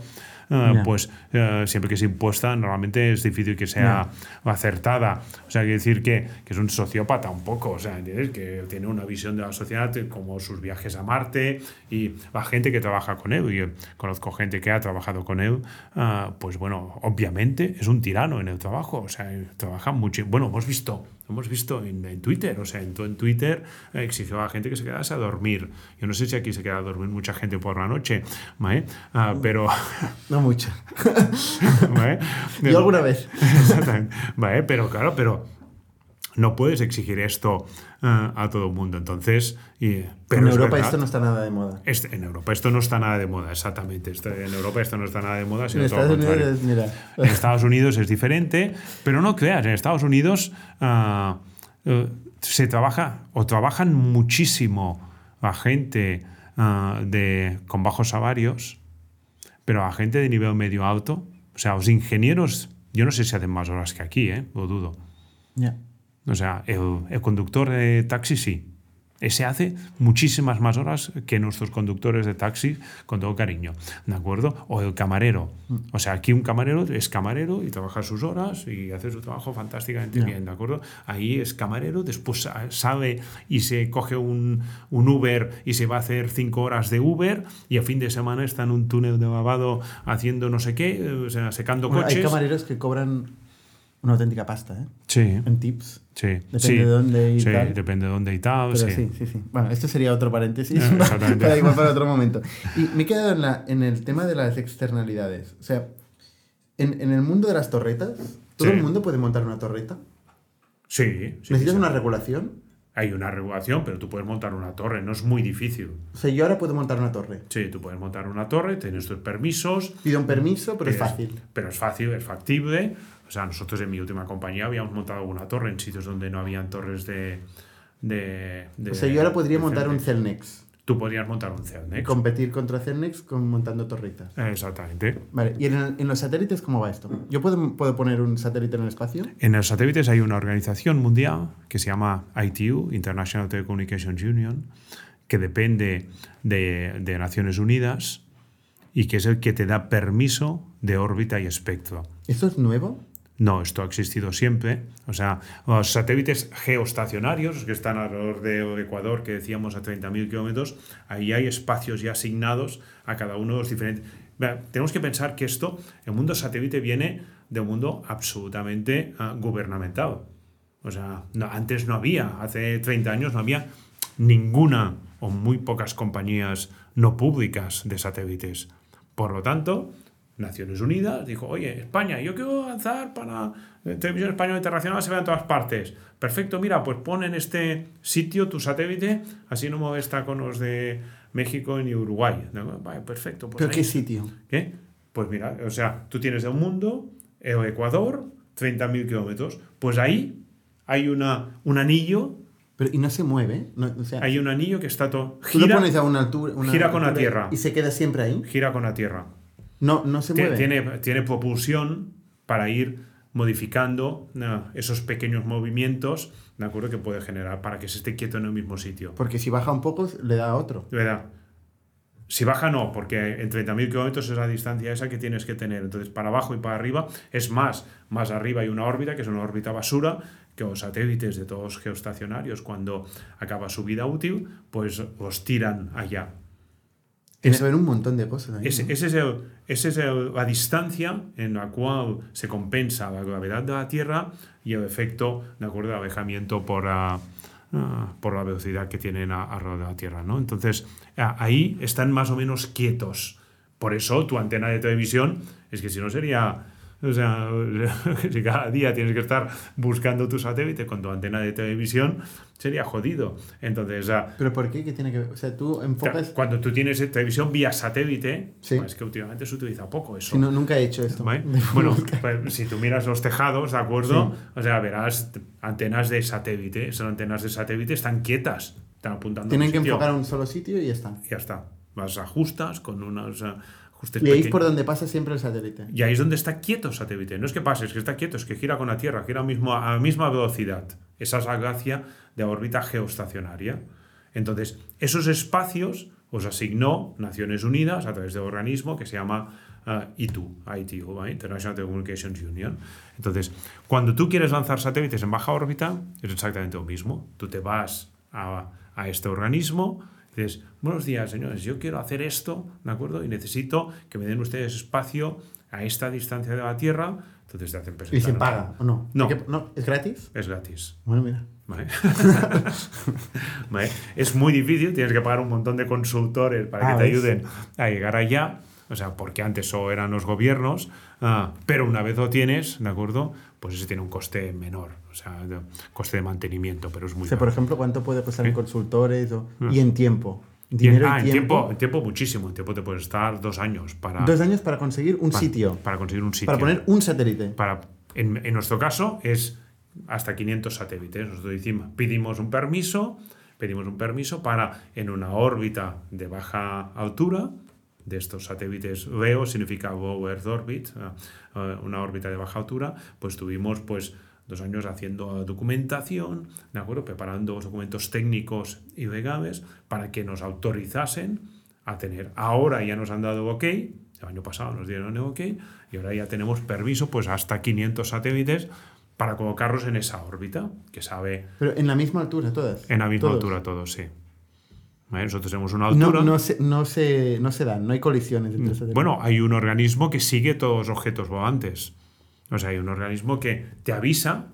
[SPEAKER 4] Ah, pues eh, siempre que es impuesta, normalmente es difícil que sea acertada. O sea, quiere decir que, que es un sociópata un poco, o sea, ¿entiendes? Que tiene una visión de la sociedad como sus viajes a Marte y la gente que trabaja con él. Y yo conozco gente que ha trabajado con él, ah, pues bueno, obviamente es un tirano en el trabajo, o sea, trabaja mucho. Bueno, hemos visto. Hemos visto en, en Twitter, o sea, en, en Twitter eh, exigió a la gente que se quedase a dormir. Yo no sé si aquí se queda a dormir mucha gente por la noche, ¿vale? Ah, pero
[SPEAKER 1] No mucho. [LAUGHS]
[SPEAKER 4] ¿vale?
[SPEAKER 1] Yo alguna vez. [LAUGHS]
[SPEAKER 4] Exactamente. Vale, pero claro, pero no puedes exigir esto eh, a todo el mundo. Entonces, y, pero
[SPEAKER 1] en
[SPEAKER 4] es
[SPEAKER 1] Europa
[SPEAKER 4] verdad,
[SPEAKER 1] esto no está nada de moda.
[SPEAKER 4] este- en Europa esto no está nada de moda, exactamente. Esto- en Europa esto no está nada de moda,
[SPEAKER 1] En
[SPEAKER 4] sino todo
[SPEAKER 1] Estados. Unidos, mira.
[SPEAKER 4] En Estados Unidos es diferente, pero no creas, en Estados Unidos ah, eh, se trabaja o trabajan muchísimo a gente ah, de, con bajos salarios, pero a gente de nivel medio alto. O sea, los ingenieros, yo no sé si hacen más horas que aquí, ¿eh? lo dudo.
[SPEAKER 1] Ya.
[SPEAKER 4] O sea, el, el conductor de taxi sí. Ese hace muchísimas más horas que nuestros conductores de taxi, con todo cariño, ¿de acuerdo? O el camarero. O sea, aquí un camarero es camarero y trabaja sus horas y hace su trabajo fantásticamente
[SPEAKER 1] Ya.
[SPEAKER 4] bien, ¿de acuerdo? Ahí es camarero, después sa- sale y se coge un, un Uber y se va a hacer cinco horas de Uber y a fin de semana está en un túnel de lavado haciendo no sé qué, eh, o sea, secando
[SPEAKER 1] Bueno, hay
[SPEAKER 4] coches.
[SPEAKER 1] camareros que cobran una auténtica pasta, ¿eh?
[SPEAKER 4] Sí,
[SPEAKER 1] En tips.
[SPEAKER 4] sí.
[SPEAKER 1] Depende
[SPEAKER 4] sí.
[SPEAKER 1] de dónde y
[SPEAKER 4] Sí,
[SPEAKER 1] tal.
[SPEAKER 4] depende de dónde y tal.
[SPEAKER 1] Pero
[SPEAKER 4] sí.
[SPEAKER 1] sí, sí, sí. Bueno, esto sería otro paréntesis.
[SPEAKER 4] Eh, [LAUGHS] exactamente.
[SPEAKER 1] para igual para otro momento. Y me he quedado en, la- en el tema de las externalidades. O sea, en, en el mundo de las torretas, ¿todo
[SPEAKER 4] Sí.
[SPEAKER 1] el mundo puede montar una torreta?
[SPEAKER 4] Sí,
[SPEAKER 1] ¿Necesitas una regulación?
[SPEAKER 4] Hay una regulación, pero tú puedes montar una torre, no es muy difícil.
[SPEAKER 1] O sea, yo ahora puedo montar una torre.
[SPEAKER 4] Sí, tú puedes montar una torre, tienes tus permisos.
[SPEAKER 1] Pido un permiso, pero es fácil.
[SPEAKER 4] Pero es fácil, es factible. O sea, nosotros en mi última compañía habíamos montado una torre en sitios donde no habían torres de. de, de-
[SPEAKER 1] O sea, yo ahora podría montar un
[SPEAKER 4] Celnex. Tú podrías montar un
[SPEAKER 1] Y
[SPEAKER 4] Celnex.
[SPEAKER 1] competir contra Celnex con, montando torretas.
[SPEAKER 4] Exactamente.
[SPEAKER 1] Vale, ¿y en, el- en los satélites cómo va esto? ¿Yo puedo, puedo poner un satélite en el espacio?
[SPEAKER 4] En los satélites hay una organización mundial que se llama ITU, International Telecommunications Union, que depende de, de Naciones Unidas y que es el que te da permiso de órbita y espectro.
[SPEAKER 1] ¿Esto es nuevo?
[SPEAKER 4] No, esto ha existido siempre. O sea, los satélites geoestacionarios, que están alrededor del Ecuador, que decíamos a 30.000 kilómetros, ahí hay espacios ya asignados a cada uno de los diferentes. Tenemos que pensar que esto, el mundo satélite viene de un mundo absolutamente ah, gubernamental. O sea, antes no había, hace 30 años no había ninguna o muy pocas compañías no públicas de satélites. Por lo tanto, Naciones Unidas dijo, oye, España, yo quiero lanzar para eh, Televisión Española Internacional, se vea en todas partes. Perfecto, mira, pues pon en este sitio tu satélite, así no molesta con los de México ni Uruguay. ¿no? Vale, perfecto. Pues
[SPEAKER 1] ¿Pero
[SPEAKER 4] ahí-
[SPEAKER 1] qué sitio?
[SPEAKER 4] ¿Qué? Pues mira, o sea, tú tienes el mundo, el Ecuador, 30.000 kilómetros. Pues ahí hay una, un anillo
[SPEAKER 1] Pero, ¿y no se mueve? No, o sea,
[SPEAKER 4] Hay un anillo que está todo.
[SPEAKER 1] tú lo
[SPEAKER 4] Gira,
[SPEAKER 1] pones a una altura. una
[SPEAKER 4] gira con la Tierra.
[SPEAKER 1] Y se queda siempre ahí.
[SPEAKER 4] gira con la Tierra.
[SPEAKER 1] No, no se mueve.
[SPEAKER 4] Tiene, tiene propulsión para ir modificando eh, esos pequeños movimientos, ¿de acuerdo? Que puede generar para que se esté quieto en el mismo sitio.
[SPEAKER 1] Porque si baja un poco, le da a otro.
[SPEAKER 4] ¿Verdad? Si baja no, porque en 30.000 kilómetros es la distancia esa que tienes que tener. Entonces, para abajo y para arriba es más. Más arriba hay una órbita, que es una órbita basura, que los satélites de todos geoestacionarios, cuando acaba su vida útil, pues los tiran allá.
[SPEAKER 1] Que haber un montón de cosas ahí.
[SPEAKER 4] Ese,
[SPEAKER 1] ¿no?
[SPEAKER 4] es, el- ese es el- la distancia en la cual se compensa la gravedad de la Tierra y el efecto, de acuerdo, de alejamiento por, ah, ah, por la velocidad que tienen a- alrededor de la Tierra. ¿no? Entonces, ah, ahí están más o menos quietos. Por eso tu antena de televisión, es que si no sería... O sea, [LAUGHS] si cada día tienes que estar buscando tu satélite con tu antena de televisión, sería jodido. Entonces, ah,
[SPEAKER 1] ¿Pero por qué? ¿Qué tiene que ver? O sea, tú enfocas...
[SPEAKER 4] Cuando tú tienes televisión vía satélite,
[SPEAKER 1] Sí.
[SPEAKER 4] pues es que últimamente se utiliza poco eso.
[SPEAKER 1] Si no, nunca he hecho esto.
[SPEAKER 4] ¿vale? [LAUGHS] Bueno, pues, si tú miras los tejados, ¿de acuerdo? O sea, verás antenas de satélite. Esas antenas de satélite están quietas, están apuntando a un
[SPEAKER 1] Tienen que
[SPEAKER 4] sitio.
[SPEAKER 1] enfocar a un solo sitio y ya está.
[SPEAKER 4] Ya está. Las ajustas con unos eh,
[SPEAKER 1] Y ahí es por donde pasa siempre el satélite.
[SPEAKER 4] Y ahí es donde está quieto el satélite. No es que pase, es que está quieto, es que gira con la Tierra, gira mismo a la misma velocidad. Esa es la gracia de la órbita geoestacionaria. Entonces, esos espacios os asignó Naciones Unidas a través de un organismo que se llama ah, ITU, ITU, ¿vale? International Telecommunications Union. Entonces, cuando tú quieres lanzar satélites en baja órbita, es exactamente lo mismo. Tú te vas a, a este organismo, dices, buenos días, señores, yo quiero hacer esto, ¿de acuerdo? Y necesito que me den ustedes espacio a esta distancia de la Tierra. Entonces te hacen
[SPEAKER 1] ¿Y
[SPEAKER 4] presentar.
[SPEAKER 1] se paga o no?
[SPEAKER 4] No.
[SPEAKER 1] ¿Hay que- no. ¿Es gratis?
[SPEAKER 4] Es gratis.
[SPEAKER 1] Bueno, mira.
[SPEAKER 4] ¿vale? [LAUGHS] ¿Vale? Es muy difícil, tienes que pagar un montón de consultores para
[SPEAKER 1] Ah,
[SPEAKER 4] que te
[SPEAKER 1] ¿ves?
[SPEAKER 4] ayuden a llegar allá. O sea, porque antes solo eran los gobiernos, ah, pero una vez lo tienes, ¿de acuerdo? Pues ese tiene un coste menor, o sea, coste de mantenimiento, pero es muy
[SPEAKER 1] O sea, por ejemplo, ¿cuánto puede costar en
[SPEAKER 4] Sí.
[SPEAKER 1] consultores o- y en tiempo? Dinero
[SPEAKER 4] ah,
[SPEAKER 1] y
[SPEAKER 4] en
[SPEAKER 1] tiempo.
[SPEAKER 4] en tiempo muchísimo, en tiempo te puedes estar dos años para,
[SPEAKER 1] Dos años para conseguir un sitio.
[SPEAKER 4] para conseguir un sitio.
[SPEAKER 1] Para poner un satélite.
[SPEAKER 4] para, en, en nuestro caso es hasta 500 satélites. Nosotros decimos, pedimos un permiso, pedimos un permiso para en una órbita de baja altura, de estos satélites LEO, significa Low Earth Orbit, ah, ah, una órbita de baja altura, pues tuvimos pues dos años haciendo documentación, ¿de acuerdo? Preparando los documentos técnicos y legales para que nos autorizasen a tener. Ahora ya nos han dado ok, el año pasado nos dieron ok, y ahora ya tenemos permiso pues hasta 500 satélites para colocarlos en esa órbita, que sabe
[SPEAKER 1] Pero en la misma altura, todas.
[SPEAKER 4] en la misma
[SPEAKER 1] Todos.
[SPEAKER 4] altura todos, sí. Nosotros tenemos una
[SPEAKER 1] Y No,
[SPEAKER 4] altura.
[SPEAKER 1] no, se, no, se, no se dan, no hay colisiones entre satélites.
[SPEAKER 4] Bueno, hay un organismo que sigue todos los objetos volantes. O sea, hay un organismo que te avisa.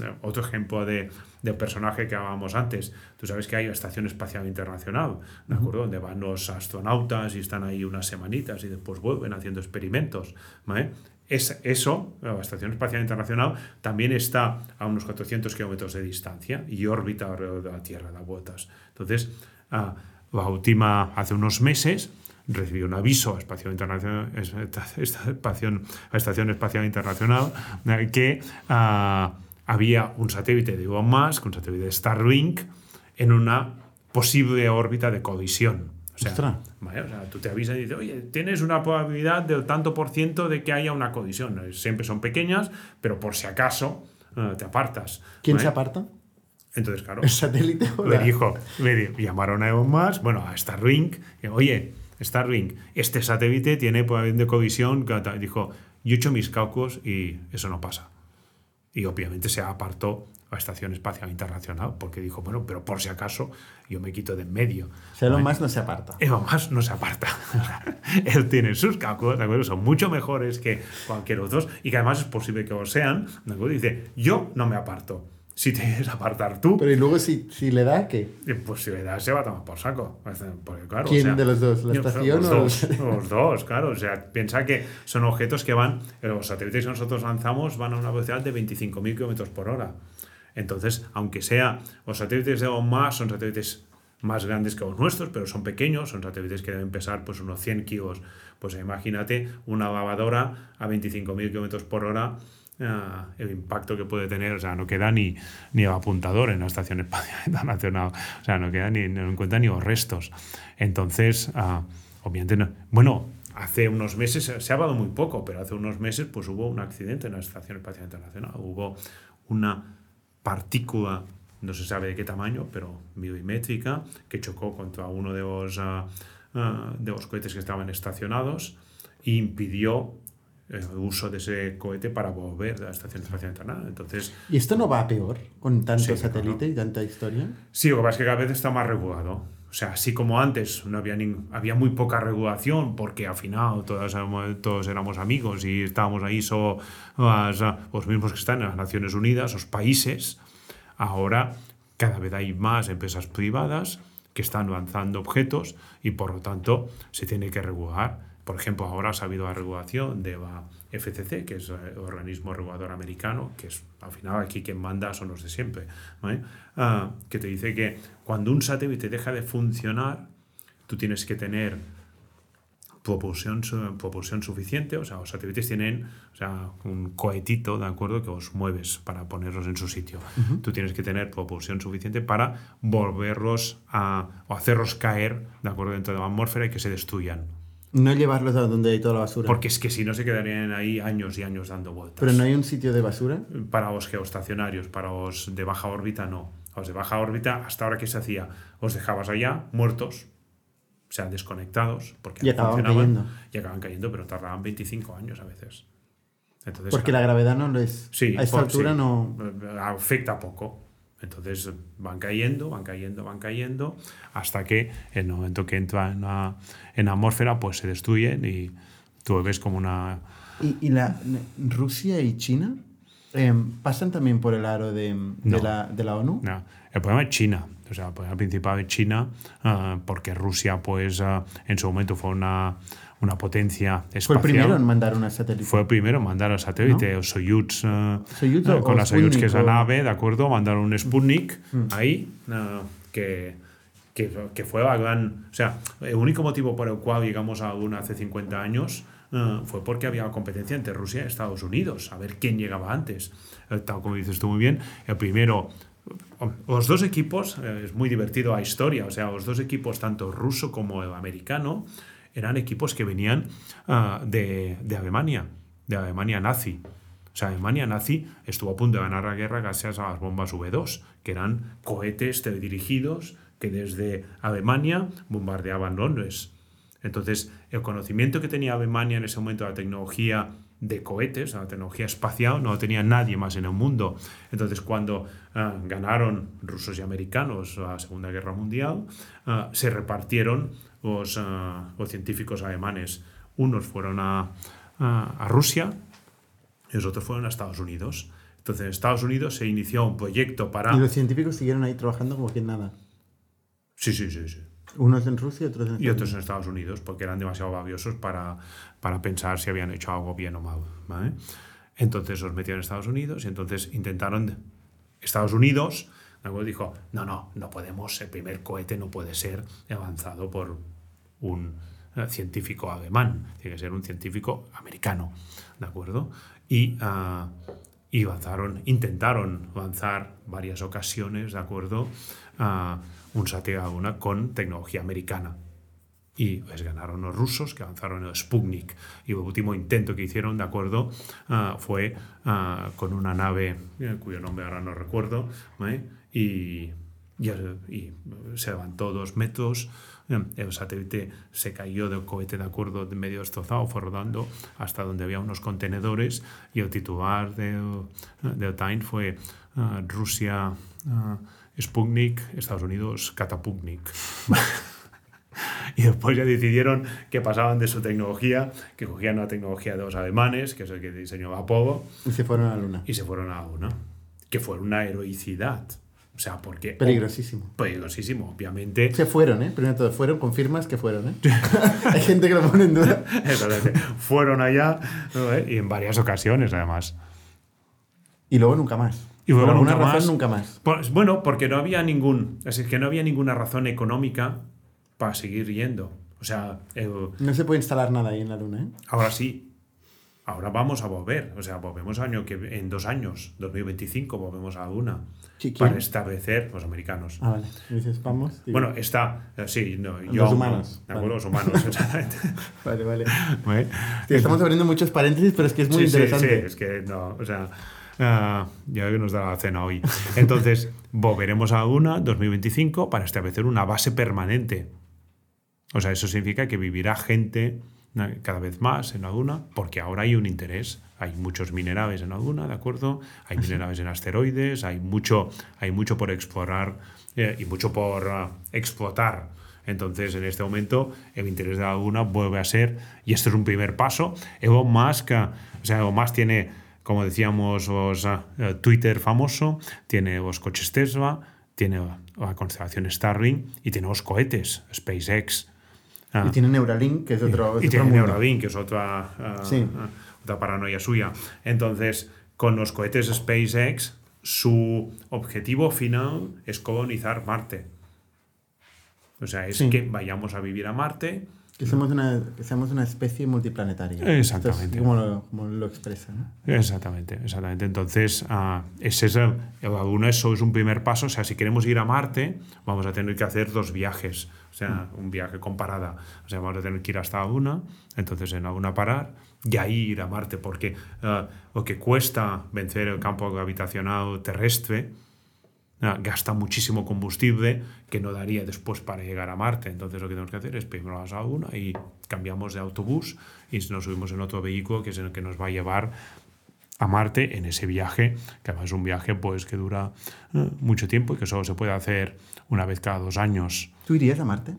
[SPEAKER 4] Eh, Otro ejemplo de, de personaje que hablábamos antes. Tú sabes que hay la Estación Espacial Internacional, ¿de acuerdo? Donde van los astronautas y están ahí unas semanitas y después vuelven haciendo experimentos. ¿vale? Es, eso, la Estación Espacial Internacional, también está a unos 400 kilómetros de distancia y orbita alrededor de la Tierra, da vueltas. Entonces, ah, la última, hace unos meses, recibió un aviso a Espacio Internacional, a Estación Espacial Internacional eh, que ah, había un satélite de Elon Musk, un satélite de Starlink, en una posible órbita de colisión. O sea. ¿vale? O sea, tú te avisas y dices, oye, tienes una probabilidad del tanto por ciento de que haya una colisión. Eh, Siempre son pequeñas, pero por si acaso eh, te apartas.
[SPEAKER 1] ¿Quién
[SPEAKER 4] ¿vale?
[SPEAKER 1] se aparta?
[SPEAKER 4] Entonces, claro,
[SPEAKER 1] ¿El satélite
[SPEAKER 4] le dijo, le llamaron a Elon Musk, bueno, a Starlink, y, oye, Starlink, este satélite tiene probabilidad de colisión, que tal". dijo, yo he hecho mis cálculos y eso no pasa. Y obviamente se apartó a Estación Espacial Internacional, porque dijo, bueno, pero por si acaso yo me quito de en medio.
[SPEAKER 1] O sea, lo
[SPEAKER 4] ¿vale?
[SPEAKER 1] más no se aparta.
[SPEAKER 4] Elon Musk no se aparta. [LAUGHS] Él tiene sus cálculos, ¿de acuerdo? Son mucho mejores que cualquier otro y que además es posible que lo sean, ¿de acuerdo? Dice, yo no me aparto. Si te quieres apartar tú,
[SPEAKER 1] Pero y luego si, si le da, ¿qué?
[SPEAKER 4] eh, Pues si le das, se va a tomar por saco. Porque, claro,
[SPEAKER 1] ¿Quién de los dos? ¿La estación
[SPEAKER 4] los
[SPEAKER 1] o
[SPEAKER 4] dos?
[SPEAKER 1] los-
[SPEAKER 4] Los dos, claro. O sea, piensa que son objetos que van, eh, los satélites que nosotros lanzamos van a una velocidad de 25.000 kilómetros por hora. Entonces, aunque sea, los satélites de Elon Musk son satélites más grandes que los nuestros, pero son pequeños, son satélites que deben pesar pues unos 100 kilos. Pues imagínate una lavadora a 25.000 kilómetros por hora, ah, el impacto que puede tener, o sea, no queda ni, ni el apuntador en la Estación Espacial [LAUGHS] Internacional, o sea, no queda ni, no encuentra ni los restos. Entonces, ah, obviamente, no- bueno, hace unos meses, se ha hablado muy poco, pero hace unos meses pues hubo un accidente en la Estación Espacial Internacional, hubo una partícula, no se sabe de qué tamaño, pero milimétrica, que chocó contra uno de los, ah, ah, de los cohetes que estaban estacionados e impidió el uso de ese cohete para volver de la Estación Espacial Internacional. Entonces,
[SPEAKER 1] ¿Y esto no va a peor con tanto
[SPEAKER 4] Sí,
[SPEAKER 1] satélite y tanta historia?
[SPEAKER 4] Sí, lo que pasa es que cada vez está más regulado. O sea, así como antes no había, nin- había muy poca regulación porque al final todos, todos éramos amigos y estábamos ahí solo las, los mismos que están en las Naciones Unidas, los países, ahora cada vez hay más empresas privadas que están lanzando objetos y por lo tanto se tiene que regular. Por ejemplo, ahora ha habido la regulación de la FCC, que es el organismo regulador americano, que es al final aquí quien manda son los de siempre, ¿vale? Ah, que te dice que cuando un satélite deja de funcionar, tú tienes que tener propulsión suficiente, o sea, los satélites tienen o sea, un cohetito, ¿de acuerdo?, que os mueves para ponerlos en su sitio. Tú tienes que tener propulsión suficiente para volverlos a, o hacerlos caer, ¿de acuerdo?, dentro de la atmósfera y que se destruyan.
[SPEAKER 1] No llevarlos a donde hay toda la basura.
[SPEAKER 4] Porque es que si no se quedarían ahí años y años dando vueltas.
[SPEAKER 1] Pero no hay un sitio de basura.
[SPEAKER 4] Para los geoestacionarios, para los de baja órbita, no. Los de baja órbita, hasta ahora que se hacía, os dejabas allá muertos, o sea, desconectados, porque
[SPEAKER 1] Y acababan
[SPEAKER 4] funcionaban,
[SPEAKER 1] cayendo.
[SPEAKER 4] Y acaban cayendo, pero tardaban 25 años a veces. Entonces,
[SPEAKER 1] Porque la gravedad no les.
[SPEAKER 4] sí,
[SPEAKER 1] a esta
[SPEAKER 4] por-
[SPEAKER 1] altura
[SPEAKER 4] sí,
[SPEAKER 1] no.
[SPEAKER 4] eh, afecta poco. Entonces van cayendo, van cayendo, van cayendo, hasta que en el momento que entra en la, en la atmósfera, pues se destruyen y tú ves como una,
[SPEAKER 1] ¿Y, y la, Rusia y China em, pasan también por el aro de, de
[SPEAKER 4] No.
[SPEAKER 1] la, de la ONU?
[SPEAKER 4] No, el problema es China. O sea, el problema principal es China, ah, porque Rusia, pues, ah, en su momento fue una, una potencia espacial.
[SPEAKER 1] Fue el primero en mandar una satélite.
[SPEAKER 4] Fue el primero en mandar al satélite, el Soyuz, ah,
[SPEAKER 1] Soyuz
[SPEAKER 4] con la Soyuz, que es la nave, ¿de acuerdo? Mandaron un Sputnik ahí, ah, que, que, que fue la gran... O sea, el único motivo por el cual llegamos a la Luna hace 50 años ah, fue porque había competencia entre Rusia y Estados Unidos, a ver quién llegaba antes. Eh, Tal como dices tú muy bien, el primero... Los dos equipos, es muy divertido la historia, o sea, los dos equipos, tanto ruso como el americano, eran equipos que venían ah, de, de Alemania, de Alemania nazi. O sea, Alemania nazi estuvo a punto de ganar la guerra gracias a las bombas V2, que eran cohetes teledirigidos que desde Alemania bombardeaban Londres. Entonces, el conocimiento que tenía Alemania en ese momento de la tecnología de cohetes, la tecnología espacial, no lo tenía nadie más en el mundo. Entonces, cuando ah, ganaron rusos y americanos la Segunda Guerra Mundial, ah, se repartieron los, ah, los científicos alemanes. Unos fueron a, a- a Rusia y los otros fueron a Estados Unidos. Entonces, en Estados Unidos se inició un proyecto para...
[SPEAKER 1] Y los científicos siguieron ahí trabajando como quien nada.
[SPEAKER 4] Sí, sí, sí, sí.
[SPEAKER 1] Unos en Rusia y otros en
[SPEAKER 4] y
[SPEAKER 1] Estados
[SPEAKER 4] otros en Estados Unidos, porque eran demasiado babiosos para, para pensar si habían hecho algo bien o mal. ¿vale? Entonces los metieron en Estados Unidos y entonces intentaron. Estados Unidos ¿de acuerdo? dijo: No, no, no podemos, el primer cohete no puede ser avanzado por un eh, científico alemán, tiene que ser un científico americano. ¿De acuerdo? Y. ah, y lanzaron, intentaron lanzar varias ocasiones, ¿de acuerdo? Ah, un satélite a la Luna con tecnología americana. Y les ganaron los rusos, que lanzaron el Sputnik. Y el último intento que hicieron, ¿de acuerdo? Ah, fue con una nave, eh, cuyo nombre ahora no recuerdo, ¿vale? Y, y, y se levantó dos metros. eh, El satélite se cayó del cohete, ¿de acuerdo? De medio destrozado, fue rodando hasta donde había unos contenedores. Y el titular del, del Time fue ah, Rusia. ah, Sputnik, Estados Unidos, Kataputnik. [LAUGHS] Y después ya decidieron que pasaban de su tecnología, que cogían la tecnología de los alemanes, que es el que diseñó Apollo,
[SPEAKER 1] Y se fueron a la luna.
[SPEAKER 4] y se fueron a una. Que fue una heroicidad. O sea, porque...
[SPEAKER 1] Peligrosísimo.
[SPEAKER 4] Peligrosísimo, obviamente.
[SPEAKER 1] Se fueron, ¿eh? Primero todo, fueron, confirmas que fueron, ¿eh? [LAUGHS] Hay gente que lo pone en duda. [LAUGHS]
[SPEAKER 4] Fueron allá. ¿Eh? y en varias ocasiones, además.
[SPEAKER 1] Y luego nunca más.
[SPEAKER 4] Y luego
[SPEAKER 1] Por alguna
[SPEAKER 4] nunca
[SPEAKER 1] razón,
[SPEAKER 4] más.
[SPEAKER 1] nunca más.
[SPEAKER 4] Pues, bueno, porque no había ningún, es decir, que no había ninguna razón económica para seguir yendo. O sea, el-
[SPEAKER 1] No se puede instalar nada ahí en la luna, ¿eh?
[SPEAKER 4] ahora sí. Ahora vamos a volver. O sea, volvemos año que en dos años, 2025, volvemos a
[SPEAKER 1] ¿quién?
[SPEAKER 4] Para establecer los americanos.
[SPEAKER 1] Ah, vale. Dices, vamos. y-
[SPEAKER 4] Bueno, está, eh, sí, no,
[SPEAKER 1] Los
[SPEAKER 4] yo.
[SPEAKER 1] humanos,
[SPEAKER 4] ¿De acuerdo?
[SPEAKER 1] vale.
[SPEAKER 4] Los humanos, [LAUGHS] exactamente.
[SPEAKER 1] Vale, vale. Estamos abriendo muchos paréntesis, pero es que es muy
[SPEAKER 4] sí, sí, sí,
[SPEAKER 1] interesante.
[SPEAKER 4] es que no, o sea, ah, ya que nos da la cena hoy. Entonces, [LAUGHS] volveremos a la Luna 2025 para establecer una base permanente. O sea, eso significa que vivirá gente cada vez más en la Luna, porque ahora hay un interés. Hay muchos minerales en la Luna, ¿de acuerdo? Hay minerales en asteroides, hay mucho, hay mucho por explorar eh, y mucho por ah, explotar. Entonces, en este momento, el interés de la Luna vuelve a ser, y esto es un primer paso, Elon Musk, ah, o sea, Elon Musk tiene, como decíamos, los, eh, Twitter famoso, tiene los coches Tesla, tiene la constelación Starlink y tiene los cohetes SpaceX. Ah,
[SPEAKER 1] Y tiene Neuralink, que es otro, es
[SPEAKER 4] y
[SPEAKER 1] otro
[SPEAKER 4] tiene
[SPEAKER 1] mundo.
[SPEAKER 4] Neuralink, que es otra, ah,
[SPEAKER 1] Sí.
[SPEAKER 4] ah, otra paranoia suya. Entonces, con los cohetes SpaceX, su objetivo final es colonizar Marte. O sea, es
[SPEAKER 1] Sí.
[SPEAKER 4] que vayamos a vivir a Marte.
[SPEAKER 1] Que somos una, que seamos una especie multiplanetaria.
[SPEAKER 4] Exactamente.
[SPEAKER 1] Es como lo, como lo expresa. ¿no?
[SPEAKER 4] Exactamente, exactamente. Entonces, ah, ese es el, Luna, eso es un primer paso. O sea, si queremos ir a Marte, vamos a tener que hacer dos viajes. O sea, un viaje con parada. O sea, vamos a tener que ir hasta la Luna, entonces en la Luna parar y ahí ir a Marte, porque ah, lo que cuesta vencer el campo gravitacional terrestre gasta muchísimo combustible que no daría después para llegar a Marte. Entonces lo que tenemos que hacer es primero vamos a la Luna y cambiamos de autobús y nos subimos en otro vehículo que es el que nos va a llevar a Marte en ese viaje, que además es un viaje pues que dura eh, mucho tiempo y que solo se puede hacer una vez cada dos años.
[SPEAKER 1] ¿Tú irías a Marte?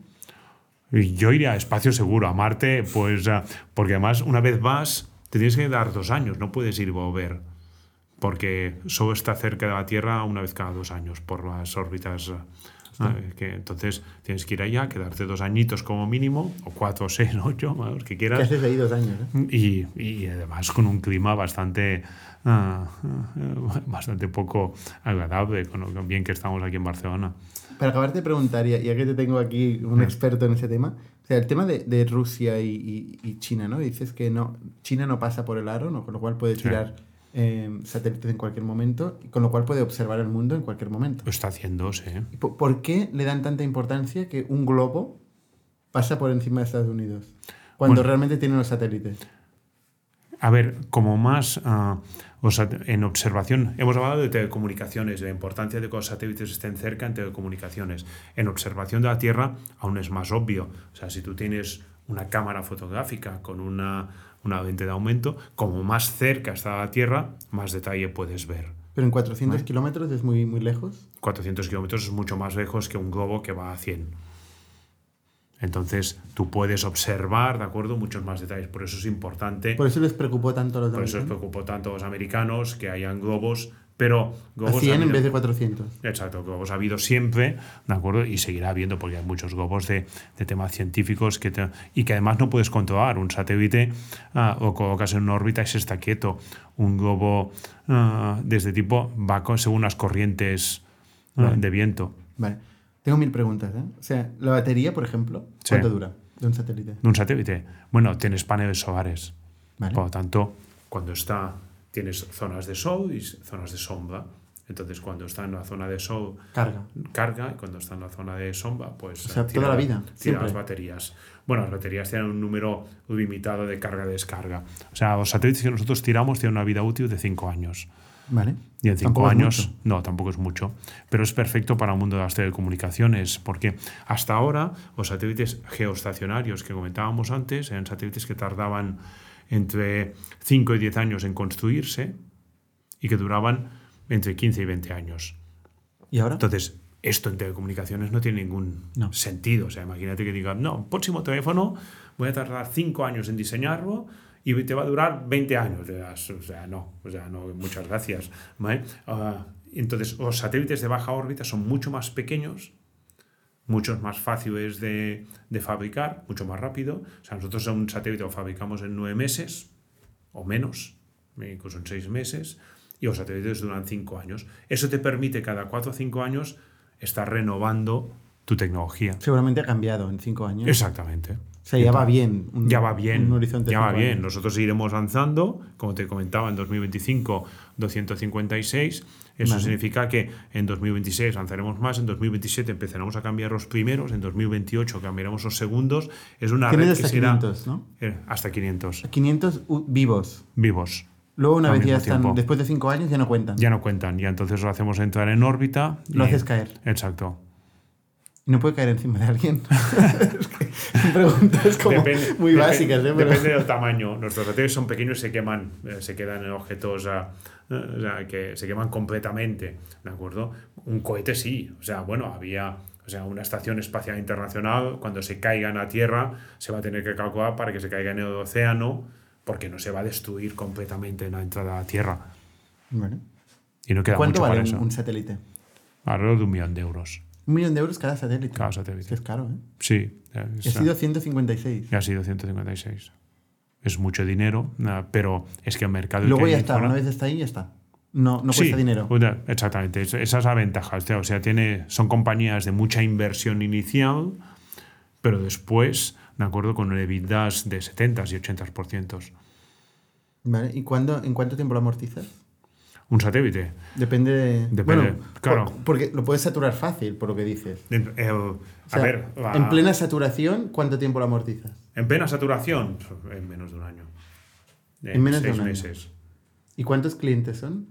[SPEAKER 4] Yo iría a espacio seguro, a Marte, pues ah, porque además una vez vas, te tienes que dar dos años, no puedes ir y volver, porque solo está cerca de la Tierra una vez cada dos años por las órbitas. que entonces tienes que ir allá, quedarte dos añitos como mínimo, o cuatro, [LAUGHS] seis, ocho, los que
[SPEAKER 1] ¿Qué
[SPEAKER 4] quieras.
[SPEAKER 1] haces ahí dos años? eh?
[SPEAKER 4] Y, y además con un clima bastante, ah, ah, bastante poco agradable, con lo bien que estamos aquí en Barcelona.
[SPEAKER 1] Para acabar de preguntar, ya, que te tengo aquí un experto en ese tema, o sea, el tema de, de Rusia y, y- y China, ¿no? Dices que no, China no pasa por el aro, ¿no? Con lo cual puede
[SPEAKER 4] Sí.
[SPEAKER 1] Eh, satélites en cualquier momento, con lo cual puede observar el mundo en cualquier momento.
[SPEAKER 4] Lo está haciéndose. ¿eh?
[SPEAKER 1] ¿Y ¿Por, por qué le dan tanta importancia que un globo pasa por encima de Estados Unidos? Cuando
[SPEAKER 4] Bueno.
[SPEAKER 1] realmente tienen los satélites.
[SPEAKER 4] A ver, como más ah, o sea, en observación, hemos hablado de telecomunicaciones, de la importancia de que los satélites estén cerca en telecomunicaciones. En observación de la Tierra aún es más obvio. O sea, si tú tienes una cámara fotográfica con una, una lente de aumento, como más cerca está la Tierra, más detalle puedes ver.
[SPEAKER 1] Pero en 400 kilómetros es muy, muy lejos.
[SPEAKER 4] 400 kilómetros es mucho más lejos que un globo que va a 100. Entonces, tú puedes observar, ¿de acuerdo? Muchos más detalles. Por eso es importante.
[SPEAKER 1] Por eso les preocupó tanto a los
[SPEAKER 4] Por eso les preocupó tanto a los americanos que hayan globos, pero
[SPEAKER 1] A
[SPEAKER 4] globos
[SPEAKER 1] 100
[SPEAKER 4] ha
[SPEAKER 1] en vez de 400.
[SPEAKER 4] Exacto, globos ha habido siempre, ¿de acuerdo? Y seguirá habiendo porque hay muchos globos de, de temas científicos que te- y que además no puedes controlar. Un satélite ah, lo colocas en una órbita y se está quieto. Un globo ah, de este tipo va con, según las corrientes ah, de viento.
[SPEAKER 1] Vale. Tengo mil preguntas, ¿eh? O sea, la batería, por ejemplo,
[SPEAKER 4] Sí.
[SPEAKER 1] ¿cuánto dura de un satélite?
[SPEAKER 4] De un satélite, bueno, tienes paneles solares.
[SPEAKER 1] Vale.
[SPEAKER 4] Por lo tanto, cuando está, tienes zonas de sol y zonas de sombra. Entonces, cuando está en la zona de sol,
[SPEAKER 1] Carga.
[SPEAKER 4] carga y cuando está en la zona de sombra, pues
[SPEAKER 1] O sea, toda la vida,
[SPEAKER 4] tira
[SPEAKER 1] siempre.
[SPEAKER 4] las baterías. Bueno, las baterías tienen un número limitado de carga-descarga. O sea, los satélites que nosotros tiramos tienen una vida útil de 5 años.
[SPEAKER 1] Vale.
[SPEAKER 4] Y en cinco
[SPEAKER 1] Tampoco es
[SPEAKER 4] años,
[SPEAKER 1] mucho.
[SPEAKER 4] no, tampoco es mucho, pero es perfecto para el mundo de las telecomunicaciones, porque hasta ahora los satélites geoestacionarios que comentábamos antes eran satélites que tardaban entre 5 y 10 años en construirse y que duraban entre 15 y 20 años.
[SPEAKER 1] ¿Y ahora?
[SPEAKER 4] Entonces, esto en telecomunicaciones no tiene ningún
[SPEAKER 1] No.
[SPEAKER 4] sentido. O sea, imagínate que digan, no, próximo teléfono voy a tardar 5 años en diseñarlo y te va a durar 20 años. O sea, no, o sea, no, muchas gracias. ¿vale? Ah, entonces, los satélites de baja órbita son mucho más pequeños, muchos más fáciles de, de fabricar, mucho más rápido. O sea, nosotros un satélite lo fabricamos en 9 meses o menos, incluso en 6 meses, y los satélites duran 5 años. Eso te permite cada 4 o 5 años estar renovando tu tecnología.
[SPEAKER 1] Seguramente ha cambiado en cinco años.
[SPEAKER 4] Exactamente.
[SPEAKER 1] O sea, ya va bien. un-
[SPEAKER 4] Ya va bien.
[SPEAKER 1] un horizonte
[SPEAKER 4] ya va bien. Nosotros iremos avanzando, como te comentaba, en 2025 256. Eso
[SPEAKER 1] Vale.
[SPEAKER 4] significa que en 2026 lanzaremos más, en 2027 empezaremos a cambiar los primeros, en 2028 cambiaremos los segundos. Es una red
[SPEAKER 1] hasta
[SPEAKER 4] que será
[SPEAKER 1] 500, ¿no?
[SPEAKER 4] eh, hasta 500
[SPEAKER 1] 500 u- vivos.
[SPEAKER 4] vivos.
[SPEAKER 1] Luego, una vez ya están,
[SPEAKER 4] tiempo.
[SPEAKER 1] después de cinco años, ya no cuentan.
[SPEAKER 4] Ya no cuentan, ya entonces lo hacemos entrar en órbita.
[SPEAKER 1] Lo
[SPEAKER 4] y-
[SPEAKER 1] haces caer.
[SPEAKER 4] Exacto.
[SPEAKER 1] No puede caer encima de alguien. [LAUGHS] es que son preguntas como
[SPEAKER 4] Depende-
[SPEAKER 1] muy básicas, ¿eh? Pero-
[SPEAKER 4] Depende del tamaño. Nuestros satélites son pequeños y se queman, eh, se quedan en objetos eh, o sea, que se queman completamente. ¿De acuerdo? Un cohete sí. O sea, bueno, había. O sea, una estación espacial internacional, cuando se caigan a Tierra, se va a tener que calcular para que se caiga en el océano, porque no se va a destruir completamente en la entrada a Tierra.
[SPEAKER 1] Bueno.
[SPEAKER 4] Y no queda
[SPEAKER 1] ¿Cuánto
[SPEAKER 4] mucho
[SPEAKER 1] vale
[SPEAKER 4] para
[SPEAKER 1] un,
[SPEAKER 4] eso.
[SPEAKER 1] un satélite?
[SPEAKER 4] Alrededor de un millón de euros.
[SPEAKER 1] Un millón de euros cada satélite.
[SPEAKER 4] Cada satélite.
[SPEAKER 1] Que es caro, ¿eh?
[SPEAKER 4] Sí.
[SPEAKER 1] Y ha sido 156.
[SPEAKER 4] y ha sido 156. Es mucho dinero, pero es que el mercado...
[SPEAKER 1] Luego ya está, una vez está ahí, ya está. No, no
[SPEAKER 4] Sí,
[SPEAKER 1] cuesta dinero.
[SPEAKER 4] exactamente, es- esa es la ventaja. O sea, tiene, son compañías de mucha inversión inicial, pero después, de acuerdo, con EBITDAs de 70 y 80%.
[SPEAKER 1] Vale. ¿Y cuándo, en cuánto tiempo lo amortizas?
[SPEAKER 4] Un satélite.
[SPEAKER 1] Depende de.
[SPEAKER 4] Depende,
[SPEAKER 1] bueno,
[SPEAKER 4] claro.
[SPEAKER 1] por- porque lo puedes saturar fácil, por lo que dices.
[SPEAKER 4] El- el-
[SPEAKER 1] O
[SPEAKER 4] a ver, la-
[SPEAKER 1] En plena saturación, ¿cuánto tiempo lo amortizas?
[SPEAKER 4] en plena saturación, en menos de un año.
[SPEAKER 1] En menos de un año.
[SPEAKER 4] meses.
[SPEAKER 1] ¿Y cuántos clientes son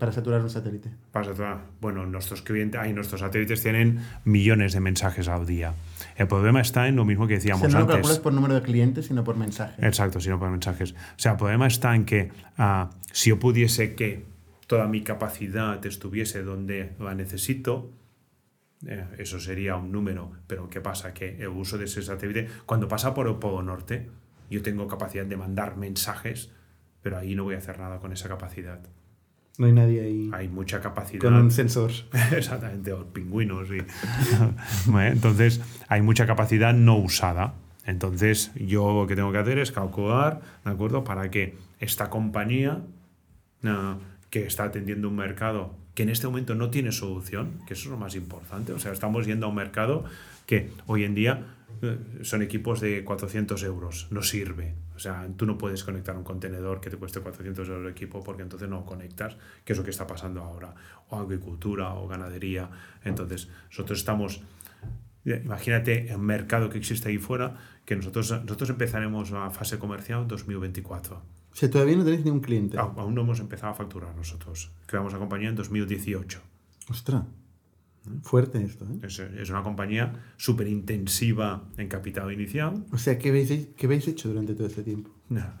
[SPEAKER 1] para saturar un satélite?
[SPEAKER 4] Para saturar- Bueno, nuestros clientes, ay, nuestros satélites tienen millones de mensajes al día. El problema está en lo mismo que
[SPEAKER 1] O
[SPEAKER 4] decíamos
[SPEAKER 1] sea, no lo
[SPEAKER 4] antes.
[SPEAKER 1] calculas por número de clientes, sino por mensajes.
[SPEAKER 4] Exacto, sino por mensajes. O sea, el problema está en que ah, si yo pudiese que toda mi capacidad estuviese donde la necesito, eh, eso sería un número. Pero ¿qué pasa? Que el uso de ese satélite, cuando pasa por el Polo Norte, yo tengo capacidad de mandar mensajes, pero ahí no voy a hacer nada con esa capacidad.
[SPEAKER 1] No hay nadie ahí
[SPEAKER 4] Hay mucha capacidad.
[SPEAKER 1] con un sensor. [LAUGHS]
[SPEAKER 4] Exactamente, los pingüinos. [LAUGHS] ¿Vale? Entonces, hay mucha capacidad no usada. Entonces, yo lo que tengo que hacer es calcular, ¿de acuerdo? Para que esta compañía que está atendiendo un mercado que en este momento no tiene solución, que eso es lo más importante. O sea, estamos yendo a un mercado que hoy en día eh, son equipos de 400 euros, no sirve. O sea, tú no puedes conectar un contenedor que te cueste 400 euros el equipo porque entonces no conectas, que es lo que está pasando ahora. O agricultura o ganadería. Entonces, nosotros estamos Imagínate el mercado que existe ahí fuera, que nosotros, nosotros empezaremos la fase comercial en 2024.
[SPEAKER 1] O sea, todavía no tenéis ni un cliente.
[SPEAKER 4] Aún no hemos empezado a facturar nosotros. Creamos la compañía en 2018.
[SPEAKER 1] Ostras. Fuerte esto, ¿eh?
[SPEAKER 4] Es, es una compañía súper intensiva en capital inicial.
[SPEAKER 1] O sea, ¿qué habéis, ¿qué habéis hecho durante todo este tiempo?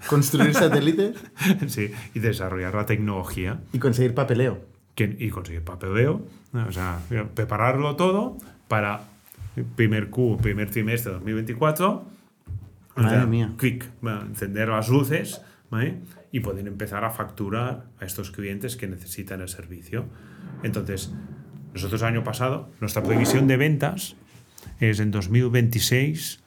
[SPEAKER 1] Construir satélites [LAUGHS]
[SPEAKER 4] sí, y desarrollar la tecnología
[SPEAKER 1] y conseguir papeleo.
[SPEAKER 4] que- y conseguir papeleo. ¿no? O sea, prepararlo todo para primer Q, primer trimestre de 2024. o
[SPEAKER 1] Madre
[SPEAKER 4] sea,
[SPEAKER 1] mía.
[SPEAKER 4] Quick, ¿vale? encender las luces ¿vale? y poder empezar a facturar a estos clientes que necesitan el servicio. Entonces, nosotros el año pasado, nuestra previsión de ventas es en 2026.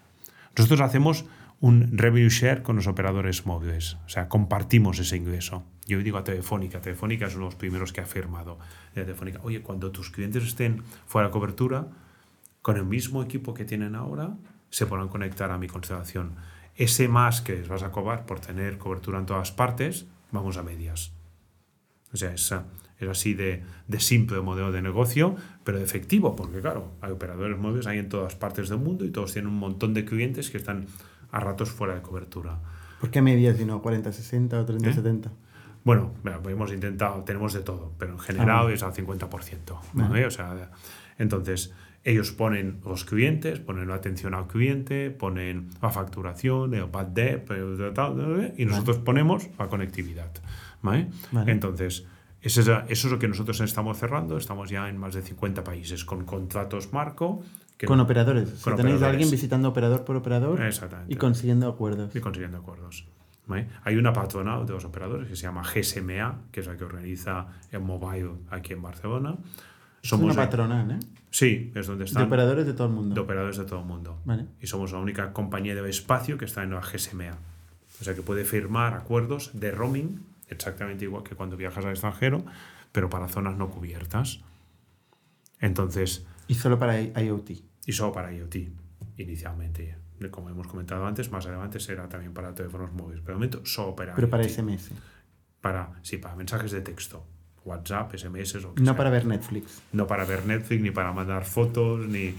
[SPEAKER 4] Nosotros hacemos un revenue share con los operadores móviles, o sea, compartimos ese ingreso. Yo digo a Telefónica, Telefónica es uno de los primeros que ha firmado. Telefónica, oye, cuando tus clientes estén fuera de cobertura, con el mismo equipo que tienen ahora, se podrán conectar a mi constelación. Ese más que les vas a cobrar por tener cobertura en todas partes, vamos a medias. O sea, es, es así de, de simple el modelo de negocio, pero de efectivo, porque claro, hay operadores móviles hay en todas partes del mundo y todos tienen un montón de clientes que están a ratos fuera de cobertura.
[SPEAKER 1] ¿Por qué medias y no 40-60 o
[SPEAKER 4] ¿Eh?
[SPEAKER 1] 30-70?
[SPEAKER 4] Bueno, bueno, hemos intentado, tenemos de todo, pero en general
[SPEAKER 1] Ah.
[SPEAKER 4] es al 50%. ¿vale? O sea, entonces, ellos ponen los clientes, ponen la atención al cliente, ponen la facturación, el bad debt, y nosotros ponemos la conectividad. ¿vale?
[SPEAKER 1] Vale.
[SPEAKER 4] Entonces, eso es, eso es lo que nosotros estamos cerrando. Estamos ya en más de 50 países con contratos marco. que-
[SPEAKER 1] Con operadores. O sea,
[SPEAKER 4] con
[SPEAKER 1] tenéis a
[SPEAKER 4] operadores.
[SPEAKER 1] alguien visitando operador por operador y consiguiendo acuerdos.
[SPEAKER 4] y consiguiendo acuerdos. ¿vale? Hay una patronal de los operadores que se llama GSMA, que es la que organiza el mobile aquí en Barcelona.
[SPEAKER 1] Es una
[SPEAKER 4] Somos
[SPEAKER 1] patronal, ¿eh?
[SPEAKER 4] Sí, es donde
[SPEAKER 1] De
[SPEAKER 4] están
[SPEAKER 1] operadores de todo el mundo.
[SPEAKER 4] de operadores de todo el mundo.
[SPEAKER 1] Vale.
[SPEAKER 4] Y somos la única compañía del espacio que está en la GSMA. O sea, que puede firmar acuerdos de roaming exactamente igual que cuando viajas al extranjero, pero para zonas no cubiertas. Entonces,
[SPEAKER 1] Y solo para IoT.
[SPEAKER 4] y solo para IoT, inicialmente. Como hemos comentado antes, más adelante será también para teléfonos móviles. Pero de momento, solo para
[SPEAKER 1] Pero para
[SPEAKER 4] IoT.
[SPEAKER 1] SMS.
[SPEAKER 4] Para, sí, para mensajes de texto. WhatsApp, SMS o
[SPEAKER 1] No
[SPEAKER 4] sea.
[SPEAKER 1] para ver Netflix.
[SPEAKER 4] no para ver Netflix, ni para mandar fotos, ni.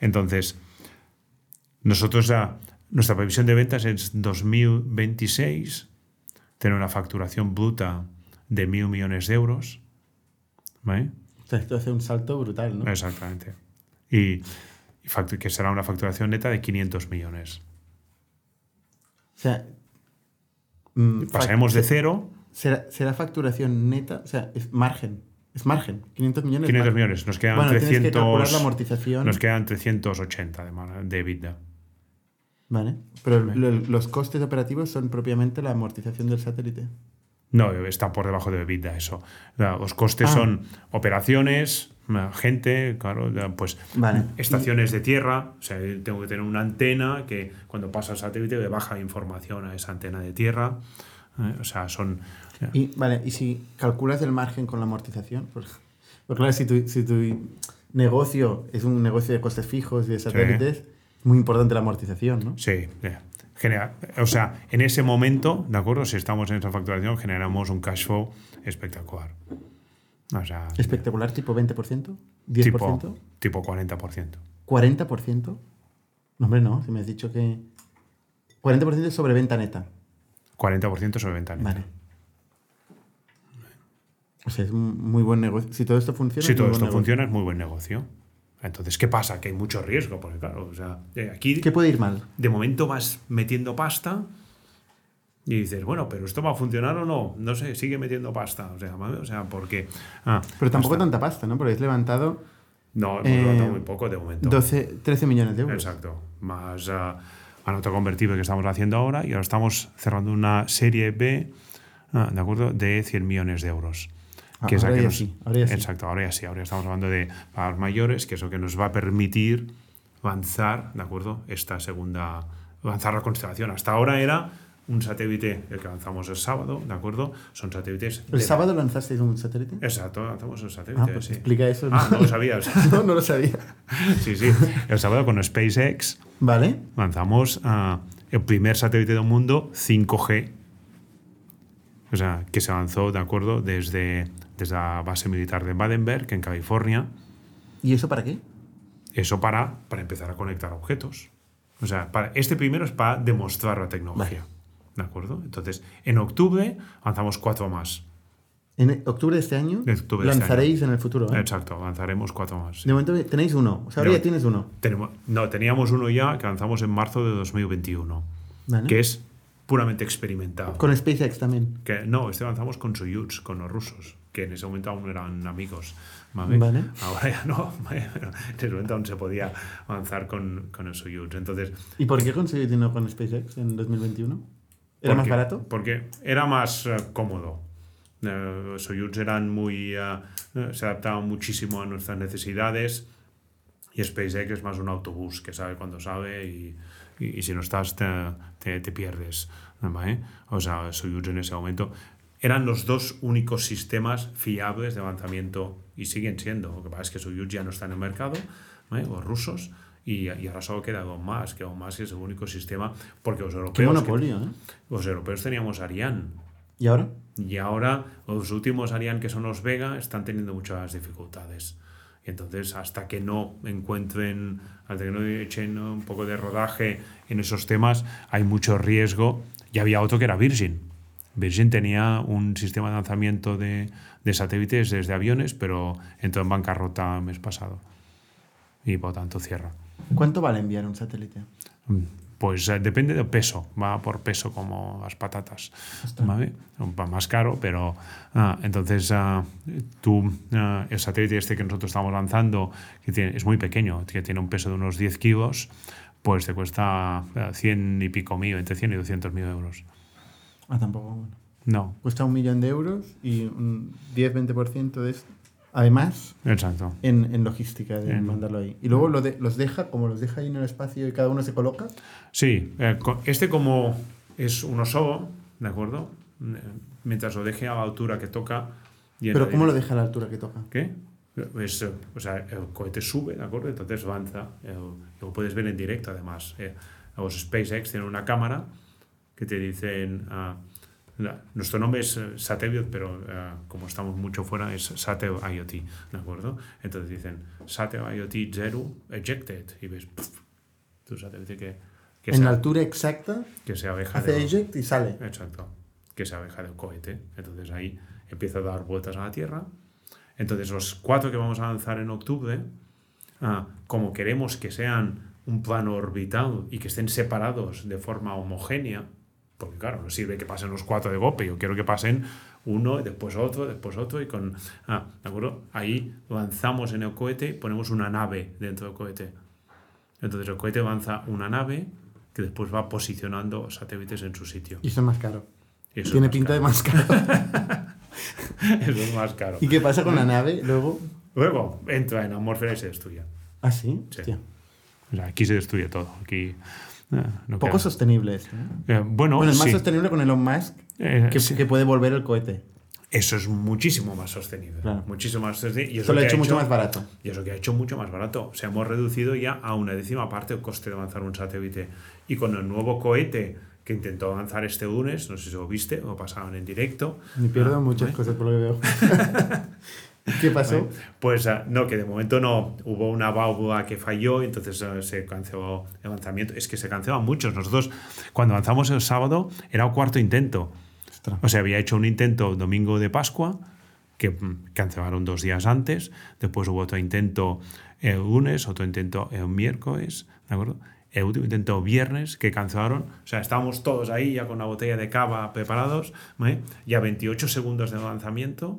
[SPEAKER 4] Entonces, nosotros ya. Nuestra previsión de ventas es 2026, tener una facturación bruta de mil millones de euros. ¿Vale?
[SPEAKER 1] Esto hace un salto brutal, ¿no?
[SPEAKER 4] Exactamente. Y, y que será una facturación neta de 500 millones.
[SPEAKER 1] O sea. mm,
[SPEAKER 4] Pasaremos de cero,
[SPEAKER 1] Será, será facturación neta, o sea, es margen. Es margen. 500 millones.
[SPEAKER 4] 500
[SPEAKER 1] margen.
[SPEAKER 4] millones. Nos quedan
[SPEAKER 1] Bueno, tienes que
[SPEAKER 4] 300.
[SPEAKER 1] calcular la amortización.
[SPEAKER 4] Nos quedan 380 de, de EBITDA.
[SPEAKER 1] Vale. Pero lo- los costes operativos son propiamente la amortización del satélite.
[SPEAKER 4] No, está por debajo de EBITDA eso. Los costes
[SPEAKER 1] Ah.
[SPEAKER 4] son operaciones, gente, claro, pues
[SPEAKER 1] Vale.
[SPEAKER 4] estaciones de tierra. O sea, tengo que tener una antena que cuando pasa el satélite le baja información a esa antena de tierra. Eh, O sea, son.
[SPEAKER 1] Y, vale, y si calculas el margen con la amortización, pues, pues claro, si tu, si tu negocio es un negocio de costes fijos y de satélites, es muy importante la amortización, ¿no?
[SPEAKER 4] Sí, eh, genera, o sea, en ese momento, ¿de acuerdo? Si estamos en esa facturación, generamos un cash flow espectacular. O sea,
[SPEAKER 1] Espectacular, tipo 20%, 10%,
[SPEAKER 4] tipo, tipo 40%.
[SPEAKER 1] 40%. No, hombre, no, si me has dicho que 40% es sobre venta neta.
[SPEAKER 4] 40% sobre venta neta.
[SPEAKER 1] Vale. O sea, es un muy buen negocio. Si todo esto funciona.
[SPEAKER 4] Si todo esto
[SPEAKER 1] negocio.
[SPEAKER 4] funciona, es muy buen negocio. Entonces, ¿qué pasa? Que hay mucho riesgo, porque claro, o sea, eh, aquí
[SPEAKER 1] ¿Qué puede ir mal?
[SPEAKER 4] de momento vas metiendo pasta y dices, bueno, pero esto va a funcionar o no, no sé, sigue metiendo pasta, o sea, o sea, porque ah,
[SPEAKER 1] Pero tampoco
[SPEAKER 4] hasta-
[SPEAKER 1] tanta pasta, ¿no? Porque has levantado
[SPEAKER 4] no, hemos
[SPEAKER 1] eh,
[SPEAKER 4] levantado muy poco de momento.
[SPEAKER 1] 12, 13 millones de euros.
[SPEAKER 4] Exacto, más ah, a nota convertible que estamos haciendo ahora y ahora estamos cerrando una serie B, ah, ¿de acuerdo? De 100 millones de euros.
[SPEAKER 1] Ah,
[SPEAKER 4] que es
[SPEAKER 1] ahora
[SPEAKER 4] que
[SPEAKER 1] ya
[SPEAKER 4] nos-
[SPEAKER 1] sí, ahora ya sí.
[SPEAKER 4] Exacto, ahora ya sí, ahora ya estamos hablando de pagos mayores, que es lo que nos va a permitir avanzar, ¿de acuerdo? Esta segunda, avanzar la constelación. Hasta ahora era un satélite, el que lanzamos el sábado, ¿de acuerdo? Son satélites...
[SPEAKER 1] ¿El
[SPEAKER 4] de-
[SPEAKER 1] sábado lanzasteis un satélite?
[SPEAKER 4] Exacto, lanzamos el satélite,
[SPEAKER 1] Ah, pues
[SPEAKER 4] sí.
[SPEAKER 1] explica eso.
[SPEAKER 4] Ah, no lo sabías. [LAUGHS]
[SPEAKER 1] no, no lo sabía. [LAUGHS]
[SPEAKER 4] sí, sí. El sábado con SpaceX
[SPEAKER 1] Vale.
[SPEAKER 4] lanzamos ah, el primer satélite del mundo 5G. O sea, que se lanzó, ¿de acuerdo? Desde, desde la base militar de Badenberg, en California.
[SPEAKER 1] ¿Y eso para qué?
[SPEAKER 4] Eso para, para empezar a conectar objetos. O sea, para, este primero es para demostrar la tecnología. ¿De acuerdo? Entonces, en octubre lanzamos cuatro más.
[SPEAKER 1] En octubre de este año
[SPEAKER 4] En octubre de este
[SPEAKER 1] lanzaréis en el futuro. ¿eh?
[SPEAKER 4] Exacto, lanzaremos cuatro más. sí.
[SPEAKER 1] De momento tenéis uno. O sea, ahora ya tienes uno.
[SPEAKER 4] Tenemos, no, teníamos uno ya que lanzamos en marzo de 2021,
[SPEAKER 1] Vale.
[SPEAKER 4] que es puramente experimental.
[SPEAKER 1] Con SpaceX también.
[SPEAKER 4] Que, no, este lanzamos con Soyuz, con los rusos, que en ese momento aún eran amigos. ¿vale?
[SPEAKER 1] Vale.
[SPEAKER 4] Ahora ya no, [LAUGHS] en ese momento aún se podía avanzar con, con el Soyuz. Entonces,
[SPEAKER 1] ¿Y por qué conseguís uno con SpaceX en 2021? ¿Era
[SPEAKER 4] ¿por
[SPEAKER 1] más barato?
[SPEAKER 4] Porque era más eh, cómodo. Eh, Soyuz eran muy. eh, se adaptaban muchísimo a nuestras necesidades. Y SpaceX es más un autobús que sabe cuando sabe y, y- y si no estás te, te- te pierdes. ¿vale? O sea, Soyuz en ese momento eran los dos únicos sistemas fiables de lanzamiento y siguen siendo. Lo que pasa es que Soyuz ya no está en el mercado, ¿vale? los rusos, y, y ahora solo queda Elon Musk, que Elon Musk es el único sistema porque los europeos...
[SPEAKER 1] Qué
[SPEAKER 4] que-
[SPEAKER 1] monopolio, ¿eh?
[SPEAKER 4] los europeos teníamos Ariane.
[SPEAKER 1] ¿Y ahora?
[SPEAKER 4] Y ahora los últimos Ariane, que son los Vega, están teniendo muchas dificultades. Y entonces, hasta que no encuentren, hasta que no echen un poco de rodaje en esos temas, hay mucho riesgo. Y había otro que era Virgin. Virgin tenía un sistema de lanzamiento de, de satélites desde aviones, pero entró en bancarrota el mes pasado. Y por tanto cierra.
[SPEAKER 1] ¿Cuánto vale enviar un satélite?
[SPEAKER 4] Pues eh, depende del peso, va por peso como las patatas. ¿vale? Va más caro, pero ah, entonces ah, tú, ah, el satélite este que nosotros estamos lanzando, que tiene, es muy pequeño, que tiene un peso de unos 10 kilos, pues te cuesta ah, 100 y pico mil, entre 100 y 200 mil euros.
[SPEAKER 1] Ah, tampoco. Bueno.
[SPEAKER 4] No,
[SPEAKER 1] Cuesta un millón de euros y un 10-20% de esto. Además,
[SPEAKER 4] exacto.
[SPEAKER 1] en, en logística de
[SPEAKER 4] En-
[SPEAKER 1] mandarlo ahí. Y luego lo de- los deja, como los deja ahí en el espacio y cada uno se coloca.
[SPEAKER 4] Sí, eh, este como es uno solo, ¿de acuerdo? mientras lo deje a la altura que toca. y
[SPEAKER 1] Pero ¿cómo lo deja a la altura que toca?
[SPEAKER 4] ¿Qué? Es, eh, o sea, el cohete sube, ¿de acuerdo? Entonces avanza. el- lo puedes ver en directo, además. Eh, los SpaceX tienen una cámara que te dicen. la- nuestro nombre es eh, Satellite, pero ah, como estamos mucho fuera, es Satel IoT, ¿de acuerdo? Entonces dicen Satel IoT 0 ejected. Y ves, puf, tu satélite que, que,
[SPEAKER 1] en la altura exacta,
[SPEAKER 4] que se aleja
[SPEAKER 1] hace eject y sale.
[SPEAKER 4] Exacto. Que se aleja del cohete. Entonces ahí empieza a dar vueltas a la Tierra. Entonces los cuatro que vamos a lanzar en octubre, ah, como queremos que sean un plano orbital y que estén separados de forma homogénea, porque claro, no sirve que pasen los cuatro de golpe, yo quiero que pasen uno, después otro, después otro, y con... Ah, ¿de acuerdo? Ahí lanzamos en el cohete, ponemos una nave dentro del cohete. Entonces el cohete lanza una nave que después va posicionando satélites en su sitio.
[SPEAKER 1] Y eso es más caro.
[SPEAKER 4] Y eso
[SPEAKER 1] Tiene pinta de
[SPEAKER 4] caro.
[SPEAKER 1] más caro. [LAUGHS]
[SPEAKER 4] Eso es más caro.
[SPEAKER 1] ¿Y qué pasa con la nave luego?
[SPEAKER 4] Luego entra en atmósfera y se destruye.
[SPEAKER 1] ¿Ah, sí?
[SPEAKER 4] Sí.
[SPEAKER 1] Hostia.
[SPEAKER 4] O sea, aquí se destruye todo. Aquí. No
[SPEAKER 1] Poco
[SPEAKER 4] queda-
[SPEAKER 1] sostenible esto. ¿eh?
[SPEAKER 4] Eh, bueno,
[SPEAKER 1] Bueno, es más
[SPEAKER 4] sí.
[SPEAKER 1] sostenible con Elon Musk,
[SPEAKER 4] Eh,
[SPEAKER 1] que,
[SPEAKER 4] sí.
[SPEAKER 1] que puede volver el cohete.
[SPEAKER 4] Eso es muchísimo más sostenible.
[SPEAKER 1] Claro.
[SPEAKER 4] Muchísimo más sostenible. Y eso
[SPEAKER 1] lo ha hecho mucho más barato.
[SPEAKER 4] Y eso que ha hecho mucho más barato. O sea, hemos reducido ya a una décima parte el coste de lanzar un satélite. Y con el nuevo cohete que intentó lanzar este lunes, no sé si lo viste, lo pasaban en directo.
[SPEAKER 1] Me pierdo
[SPEAKER 4] Ah,
[SPEAKER 1] muchas
[SPEAKER 4] ¿eh?
[SPEAKER 1] cosas por lo que veo. [LAUGHS] ¿Qué pasó?
[SPEAKER 4] Pues ah, no, que de momento no. Hubo una válvula que falló, entonces ah, se canceló el lanzamiento. Es que se cancelan muchos. Nosotros, cuando lanzamos el sábado, era el cuarto intento.
[SPEAKER 1] Ostras.
[SPEAKER 4] O sea, había hecho un intento domingo de Pascua, que mm, cancelaron dos días antes. Después hubo otro intento el lunes, otro intento el miércoles, ¿de acuerdo? El último intento viernes, que cancelaron. O sea, estábamos todos ahí ya con la botella de cava preparados. ¿vale? Y a 28 segundos del lanzamiento,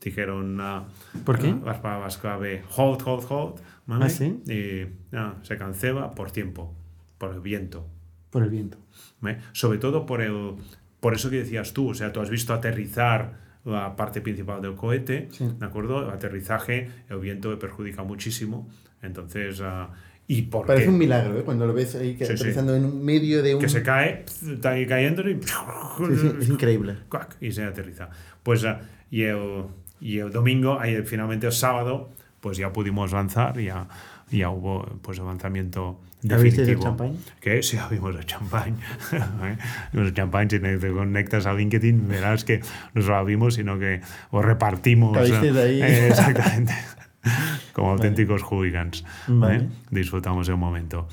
[SPEAKER 4] dijeron... ah,
[SPEAKER 1] ¿Por qué?
[SPEAKER 4] ah, las palabras clave, hold, hold, hold. ¿vale?
[SPEAKER 1] ¿Ah, sí?
[SPEAKER 4] Y ah, se cancela por tiempo, por el viento.
[SPEAKER 1] Por el viento.
[SPEAKER 4] ¿eh? Sobre todo por el por eso que decías tú, o sea, tú has visto aterrizar la parte principal del cohete,
[SPEAKER 1] Sí.
[SPEAKER 4] ¿de acuerdo? El aterrizaje, el viento le perjudica muchísimo, entonces, ah, y por
[SPEAKER 1] Parece
[SPEAKER 4] qué?
[SPEAKER 1] un milagro, ¿eh? Cuando lo ves ahí que
[SPEAKER 4] Sí, sí.
[SPEAKER 1] aterrizando en un medio de un...
[SPEAKER 4] que se cae, está ahí cayendo y,
[SPEAKER 1] Sí, sí, es [LAUGHS] increíble.
[SPEAKER 4] y se aterriza. Pues ah, y, el, y el domingo, ahí, finalmente el sábado, pues ya pudimos lanzar, ya, ya hubo pues
[SPEAKER 1] ¿Ya visteis el
[SPEAKER 4] definitivo.
[SPEAKER 1] champán?
[SPEAKER 4] Que sí, abrimos el champán. [LAUGHS] ¿eh? el champán, si te conectas a LinkedIn, verás que no solo abrimos, sino que os repartimos. ¿eh?
[SPEAKER 1] ahí.
[SPEAKER 4] Eh, [LAUGHS] exactamente. Como auténticos hooligans. ¿eh?
[SPEAKER 1] Vale.
[SPEAKER 4] Disfrutamos el momento.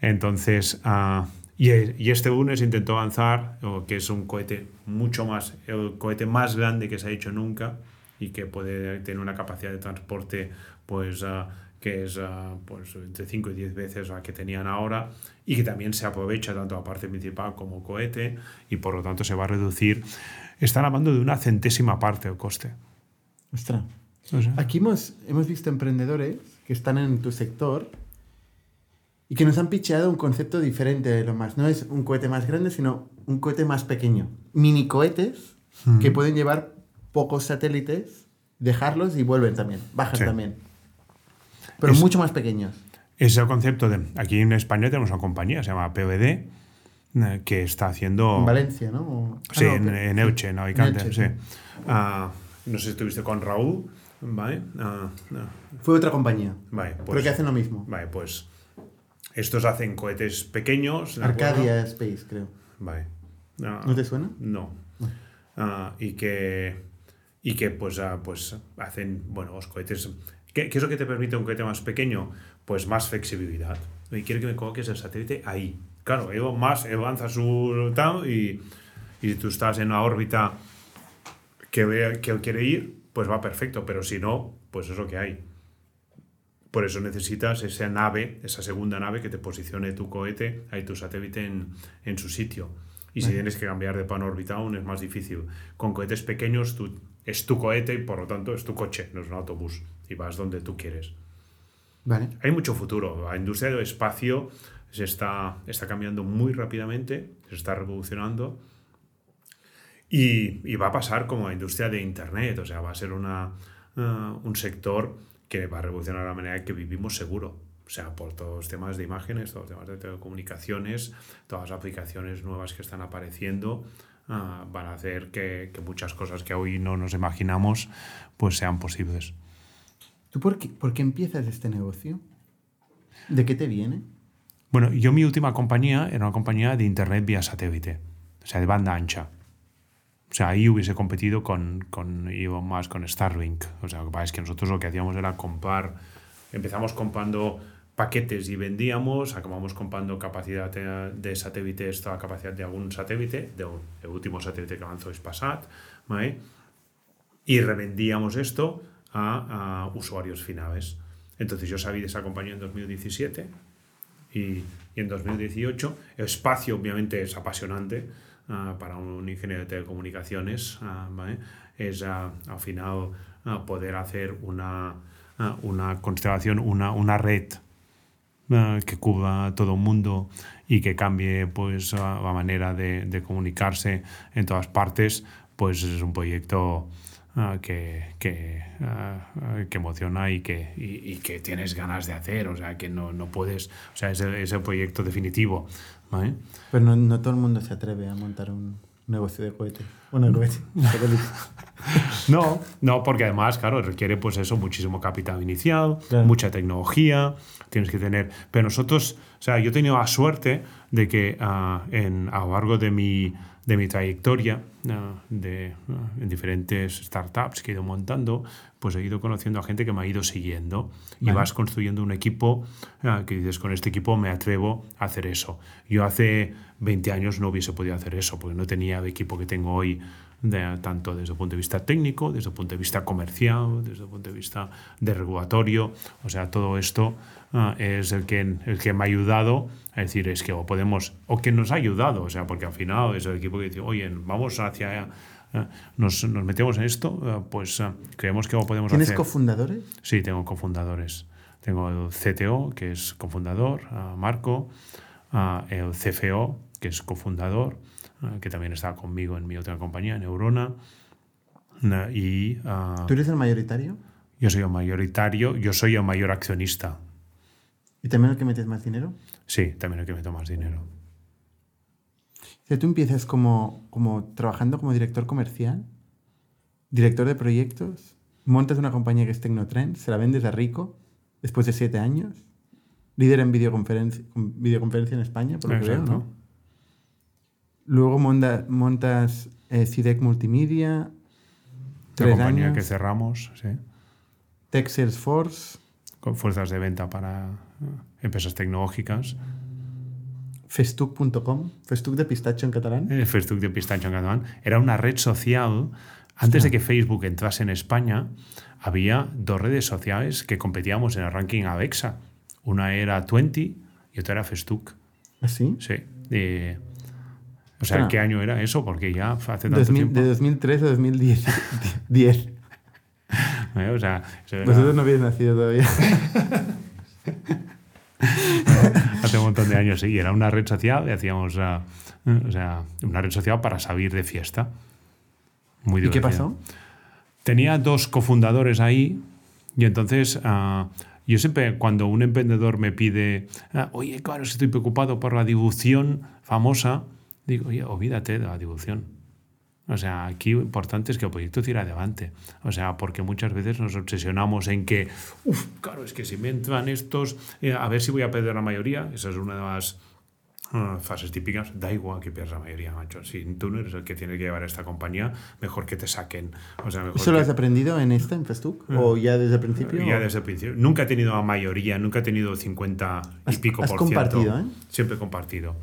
[SPEAKER 4] Entonces, ah, y, y este lunes intentó avanzar, que es un cohete mucho más, el cohete más grande que se ha hecho nunca y que puede tener una capacidad de transporte, pues. ah, que es ah, pues, entre 5 y 10 veces la que tenían ahora y que también se aprovecha tanto la parte principal como cohete y por lo tanto se va a reducir. Están hablando de una centésima parte del coste.
[SPEAKER 1] Ostras.
[SPEAKER 4] O sea,
[SPEAKER 1] Aquí hemos, hemos visto emprendedores que están en tu sector y que nos han picheado un concepto diferente de lo más. No es un cohete más grande, sino un cohete más pequeño. Mini cohetes que pueden llevar pocos satélites, dejarlos y vuelven también, bajan
[SPEAKER 4] Sí.
[SPEAKER 1] también. Pero
[SPEAKER 4] Es-
[SPEAKER 1] mucho más pequeños.
[SPEAKER 4] Es el concepto de. Aquí en España tenemos una compañía, se llama PVD, eh, que está haciendo.
[SPEAKER 1] En Valencia, ¿no? O- ah,
[SPEAKER 4] Sí,
[SPEAKER 1] no,
[SPEAKER 4] en, en Elche, en Alicante,
[SPEAKER 1] Elche,
[SPEAKER 4] sí.
[SPEAKER 1] sí.
[SPEAKER 4] Ah, no sé si estuviste con Raúl, ¿vale? Ah, no.
[SPEAKER 1] Fue otra compañía.
[SPEAKER 4] Vale,
[SPEAKER 1] pero
[SPEAKER 4] pues,
[SPEAKER 1] que hacen lo mismo.
[SPEAKER 4] vale, pues estos hacen cohetes pequeños.
[SPEAKER 1] Arcadia Space, creo.
[SPEAKER 4] Vale.
[SPEAKER 1] ¿No te suena?
[SPEAKER 4] No. Y que, y que pues, ah, pues hacen, bueno, los cohetes... ¿Qué, qué es lo que te permite un cohete más pequeño? Pues más flexibilidad. Y quiero que me coloques el satélite ahí. Claro, Elon Musk él lanza su tal y, y tú estás en una órbita que, que él quiere ir, pues va perfecto, pero si no, pues es lo que hay. Por eso necesitas esa nave, esa segunda nave que te posicione tu cohete, ahí tu satélite en, en su sitio. Y si tienes que cambiar de plano orbital aún es más difícil. Con cohetes pequeños tú, es tu cohete y por lo tanto es tu coche, no es un autobús. Y vas donde tú quieres.
[SPEAKER 1] Vale.
[SPEAKER 4] Hay mucho futuro. La industria del espacio se está, está cambiando muy rápidamente, se está revolucionando. Y, y va a pasar como la industria de Internet, o sea, va a ser una, eh, un sector que va a revolucionar la manera en que vivimos seguro. O sea, por todos los temas de imágenes, todos los temas de telecomunicaciones, todas las aplicaciones nuevas que están apareciendo. Ah, van a hacer que, que muchas cosas que hoy no nos imaginamos pues sean posibles.
[SPEAKER 1] ¿Tú por qué, por qué empiezas este negocio? ¿De qué te viene?
[SPEAKER 4] Bueno, yo mi última compañía era una compañía de internet vía satélite, o sea, de banda ancha. O sea, ahí hubiese competido con, con Elon Musk, con Starlink. O sea, lo que pasa es que nosotros lo que hacíamos era comprar, empezamos comprando paquetes y vendíamos, acabamos comprando capacidad de, de satélite, esta capacidad de algún satélite, de, el último satélite que avanzó es Passat, ¿vale? y revendíamos esto a, a usuarios finales. Entonces yo salí de esa compañía en 2017 y, y en 2018 el espacio obviamente es apasionante ah, para un ingeniero de telecomunicaciones, ah, ¿vale? es ah, al final poder hacer una, una constelación, una, una red que cubra todo el mundo y que cambie pues la manera de, de comunicarse en todas partes, pues es un proyecto ah, que, que, ah, que emociona y que, y, y que tienes ganas de hacer, o sea, que no, no puedes, o sea, es el, es el proyecto definitivo. ¿vale?
[SPEAKER 1] Pero no, no todo el mundo se atreve a montar un negocio de cohete. Bueno, de cohete. [LAUGHS] [LAUGHS]
[SPEAKER 4] No, no, porque además, claro, requiere pues eso, muchísimo capital inicial, mucha tecnología, tienes que tener... Pero nosotros, o sea, yo he tenido la suerte de que ah, en, a lo largo de mi, de mi trayectoria ah, de, ah, en diferentes startups que he ido montando, pues he ido conociendo a gente que me ha ido siguiendo y
[SPEAKER 1] Vale.
[SPEAKER 4] vas construyendo un equipo que dices, con este equipo me atrevo a hacer eso. Yo hace 20 años no hubiese podido hacer eso porque no tenía el equipo que tengo hoy de- tanto desde el punto de vista técnico, desde el punto de vista comercial, desde el punto de vista de regulatorio. O sea, todo esto ah, es el que, el que me ha ayudado a decir, es que o podemos, o que nos ha ayudado, o sea, porque al final es el equipo que dice, oye, vamos hacia, eh, nos, nos metemos en esto, eh, pues creemos que lo podemos
[SPEAKER 1] ¿Tienes
[SPEAKER 4] hacer.
[SPEAKER 1] cofundadores?
[SPEAKER 4] Sí, tengo cofundadores. Tengo el CTO, que es cofundador, ah, Marco, ah, el CFO, que es cofundador, ah, que también está conmigo en mi otra compañía, Neurona. Na- y ah,
[SPEAKER 1] ¿Tú eres el mayoritario?
[SPEAKER 4] yo soy el mayoritario, yo soy el mayor accionista.
[SPEAKER 1] ¿Y también el que metes más dinero?
[SPEAKER 4] Sí, también el que meto más dinero.
[SPEAKER 1] O sea, tú empiezas como, como trabajando como director comercial, director de proyectos, montas una compañía que es Tecnotrend, se la vendes a Rico después de siete años, líder en videoconferencia, con- videoconferencia en España, por lo que veo. ¿no? Luego monta- montas eh, CIDEC Multimedia,
[SPEAKER 4] La compañía
[SPEAKER 1] años,
[SPEAKER 4] que cerramos, sí,
[SPEAKER 1] Tech Salesforce,
[SPEAKER 4] con fuerzas de venta para ah, empresas tecnológicas.
[SPEAKER 1] festuc.com, festuc de pistacho en catalán.
[SPEAKER 4] el Facebook de Pistacho en catalán, era una red social. Antes de que Facebook entrase en España, había dos redes sociales que competíamos en el ranking Alexa. Una era Twenty y otra era Facebook.
[SPEAKER 1] ¿Así?
[SPEAKER 4] Sí. Eh, o sea. ¿qué año era eso? Porque ya hace tanto
[SPEAKER 1] 2000
[SPEAKER 4] tiempo.
[SPEAKER 1] de 2003 a 2010. 10. [LAUGHS] [LAUGHS]
[SPEAKER 4] ¿eh? O sea, era
[SPEAKER 1] Vosotros no habéis nacido todavía. [LAUGHS]
[SPEAKER 4] hace un montón de años, sí. Y era una red social y hacíamos, ah, eh, o sea, una red social para salir de fiesta. Muy
[SPEAKER 1] ¿Y qué pasó?
[SPEAKER 4] tenía dos cofundadores ahí y entonces ah, yo siempre cuando un emprendedor me pide, ah, oye, claro, estoy preocupado por la dilución famosa, digo, oye, olvídate de la dilución. O sea, aquí lo importante es que el proyecto tire adelante. O sea, porque muchas veces nos obsesionamos en que, uff, claro, es que si me entran estos, eh, a ver si voy a perder la mayoría. Esa es una de las ah, fases típicas. Da igual que pierdas la mayoría, macho. Si tú no eres el que tiene que llevar esta compañía, mejor que te saquen. O sea, mejor
[SPEAKER 1] ¿Eso lo
[SPEAKER 4] que-
[SPEAKER 1] has aprendido en esta, en Festuc? ¿O ya desde el principio?
[SPEAKER 4] ya
[SPEAKER 1] o-
[SPEAKER 4] desde el principio. Nunca he tenido la mayoría, nunca he tenido 50 y
[SPEAKER 1] Has-
[SPEAKER 4] pico
[SPEAKER 1] has
[SPEAKER 4] por ciento.
[SPEAKER 1] compartido, ¿eh?
[SPEAKER 4] Siempre he compartido.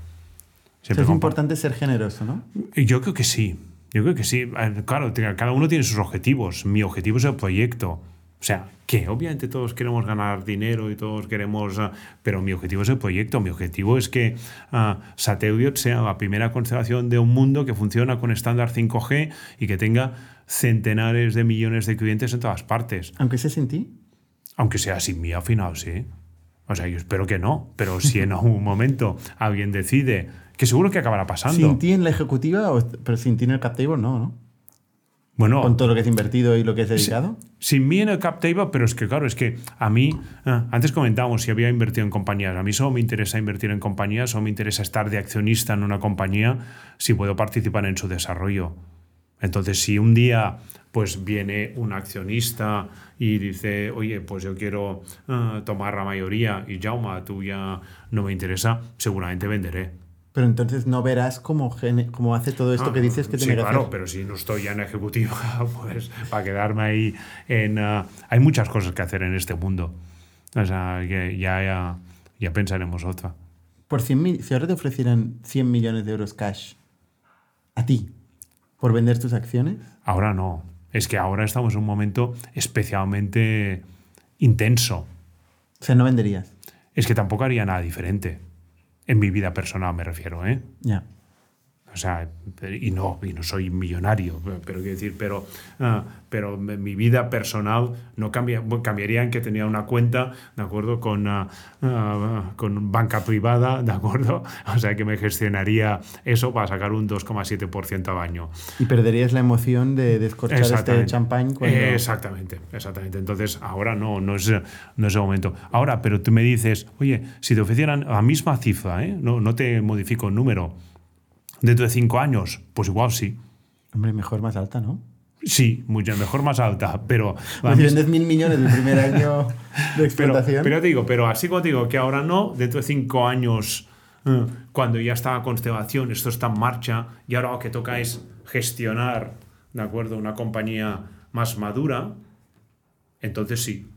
[SPEAKER 4] Siempre
[SPEAKER 1] es importante ser generoso, ¿no?
[SPEAKER 4] Yo creo que sí. Yo creo que sí. Claro, cada uno tiene sus objetivos. Mi objetivo es el proyecto. O sea, que obviamente todos queremos ganar dinero y todos queremos... ah, pero mi objetivo es el proyecto. Mi objetivo es que uh, sea la primera constelación de un mundo que funciona con estándar 5G y que tenga centenares de millones de clientes en todas partes.
[SPEAKER 1] Aunque sea sin ti.
[SPEAKER 4] Aunque sea sin mí al final, sí. O sea, yo espero que no. Pero si en [LAUGHS] algún momento alguien decide... Que seguro que acabará pasando.
[SPEAKER 1] Sin ti en la ejecutiva, pero sin ti en el cap table, no, ¿no?
[SPEAKER 4] Bueno,
[SPEAKER 1] con todo lo que has invertido y lo que has dedicado.
[SPEAKER 4] sin mí en el cap table, pero es que claro, es que a mí, ah, antes comentábamos si había invertido en compañías, a mí solo me interesa invertir en compañías, solo me interesa estar de accionista en una compañía si puedo participar en su desarrollo. Entonces, si un día pues viene un accionista y dice, oye, pues yo quiero ah, tomar la mayoría y Jauma, tú ya no me interesa, seguramente venderé.
[SPEAKER 1] Pero entonces no verás cómo, cómo hace todo esto
[SPEAKER 4] Ah,
[SPEAKER 1] que dices que
[SPEAKER 4] sí,
[SPEAKER 1] tiene que
[SPEAKER 4] claro,
[SPEAKER 1] hacer.
[SPEAKER 4] pero si no estoy ya en ejecutiva, [LAUGHS] pues para quedarme ahí en... ah, hay muchas cosas que hacer en este mundo. O sea, que ya, ya, ya pensaremos otra.
[SPEAKER 1] Por 100 mil, si ahora te ofrecieran 100 millones de euros cash a ti por vender tus acciones,
[SPEAKER 4] Ahora no. Es que ahora estamos en un momento especialmente intenso.
[SPEAKER 1] o sea, no venderías.
[SPEAKER 4] Es que tampoco haría nada diferente. En mi vida personal me refiero, ¿eh?
[SPEAKER 1] Ya.
[SPEAKER 4] O sea, y no, y no soy millonario, pero quiero decir, pero, ah, pero mi vida personal no cambia, cambiaría en que tenía una cuenta, ¿de acuerdo? Con, ah, ah, con banca privada, ¿de acuerdo? [LAUGHS] O sea, que me gestionaría eso para sacar un 2,7% al año.
[SPEAKER 1] Y perderías la emoción de descorchar este champán cuando...
[SPEAKER 4] Exactamente, exactamente. Entonces, ahora no, no es, no es el momento. Ahora, pero tú me dices, oye, si te ofrecieran la misma cifra, ¿eh? no, no te modifico el número, dentro de cinco años, pues igual sí.
[SPEAKER 1] Hombre, mejor más alta, ¿no?
[SPEAKER 4] Sí, mucho mejor más alta, pero...
[SPEAKER 1] Pues vendes mil millones el primer año de explotación.
[SPEAKER 4] pero te digo, pero así como te digo que ahora no, dentro de cinco años, eh, cuando ya está la constelación, esto está en marcha, y ahora lo que toca es gestionar, ¿de acuerdo?, una compañía más madura, entonces sí.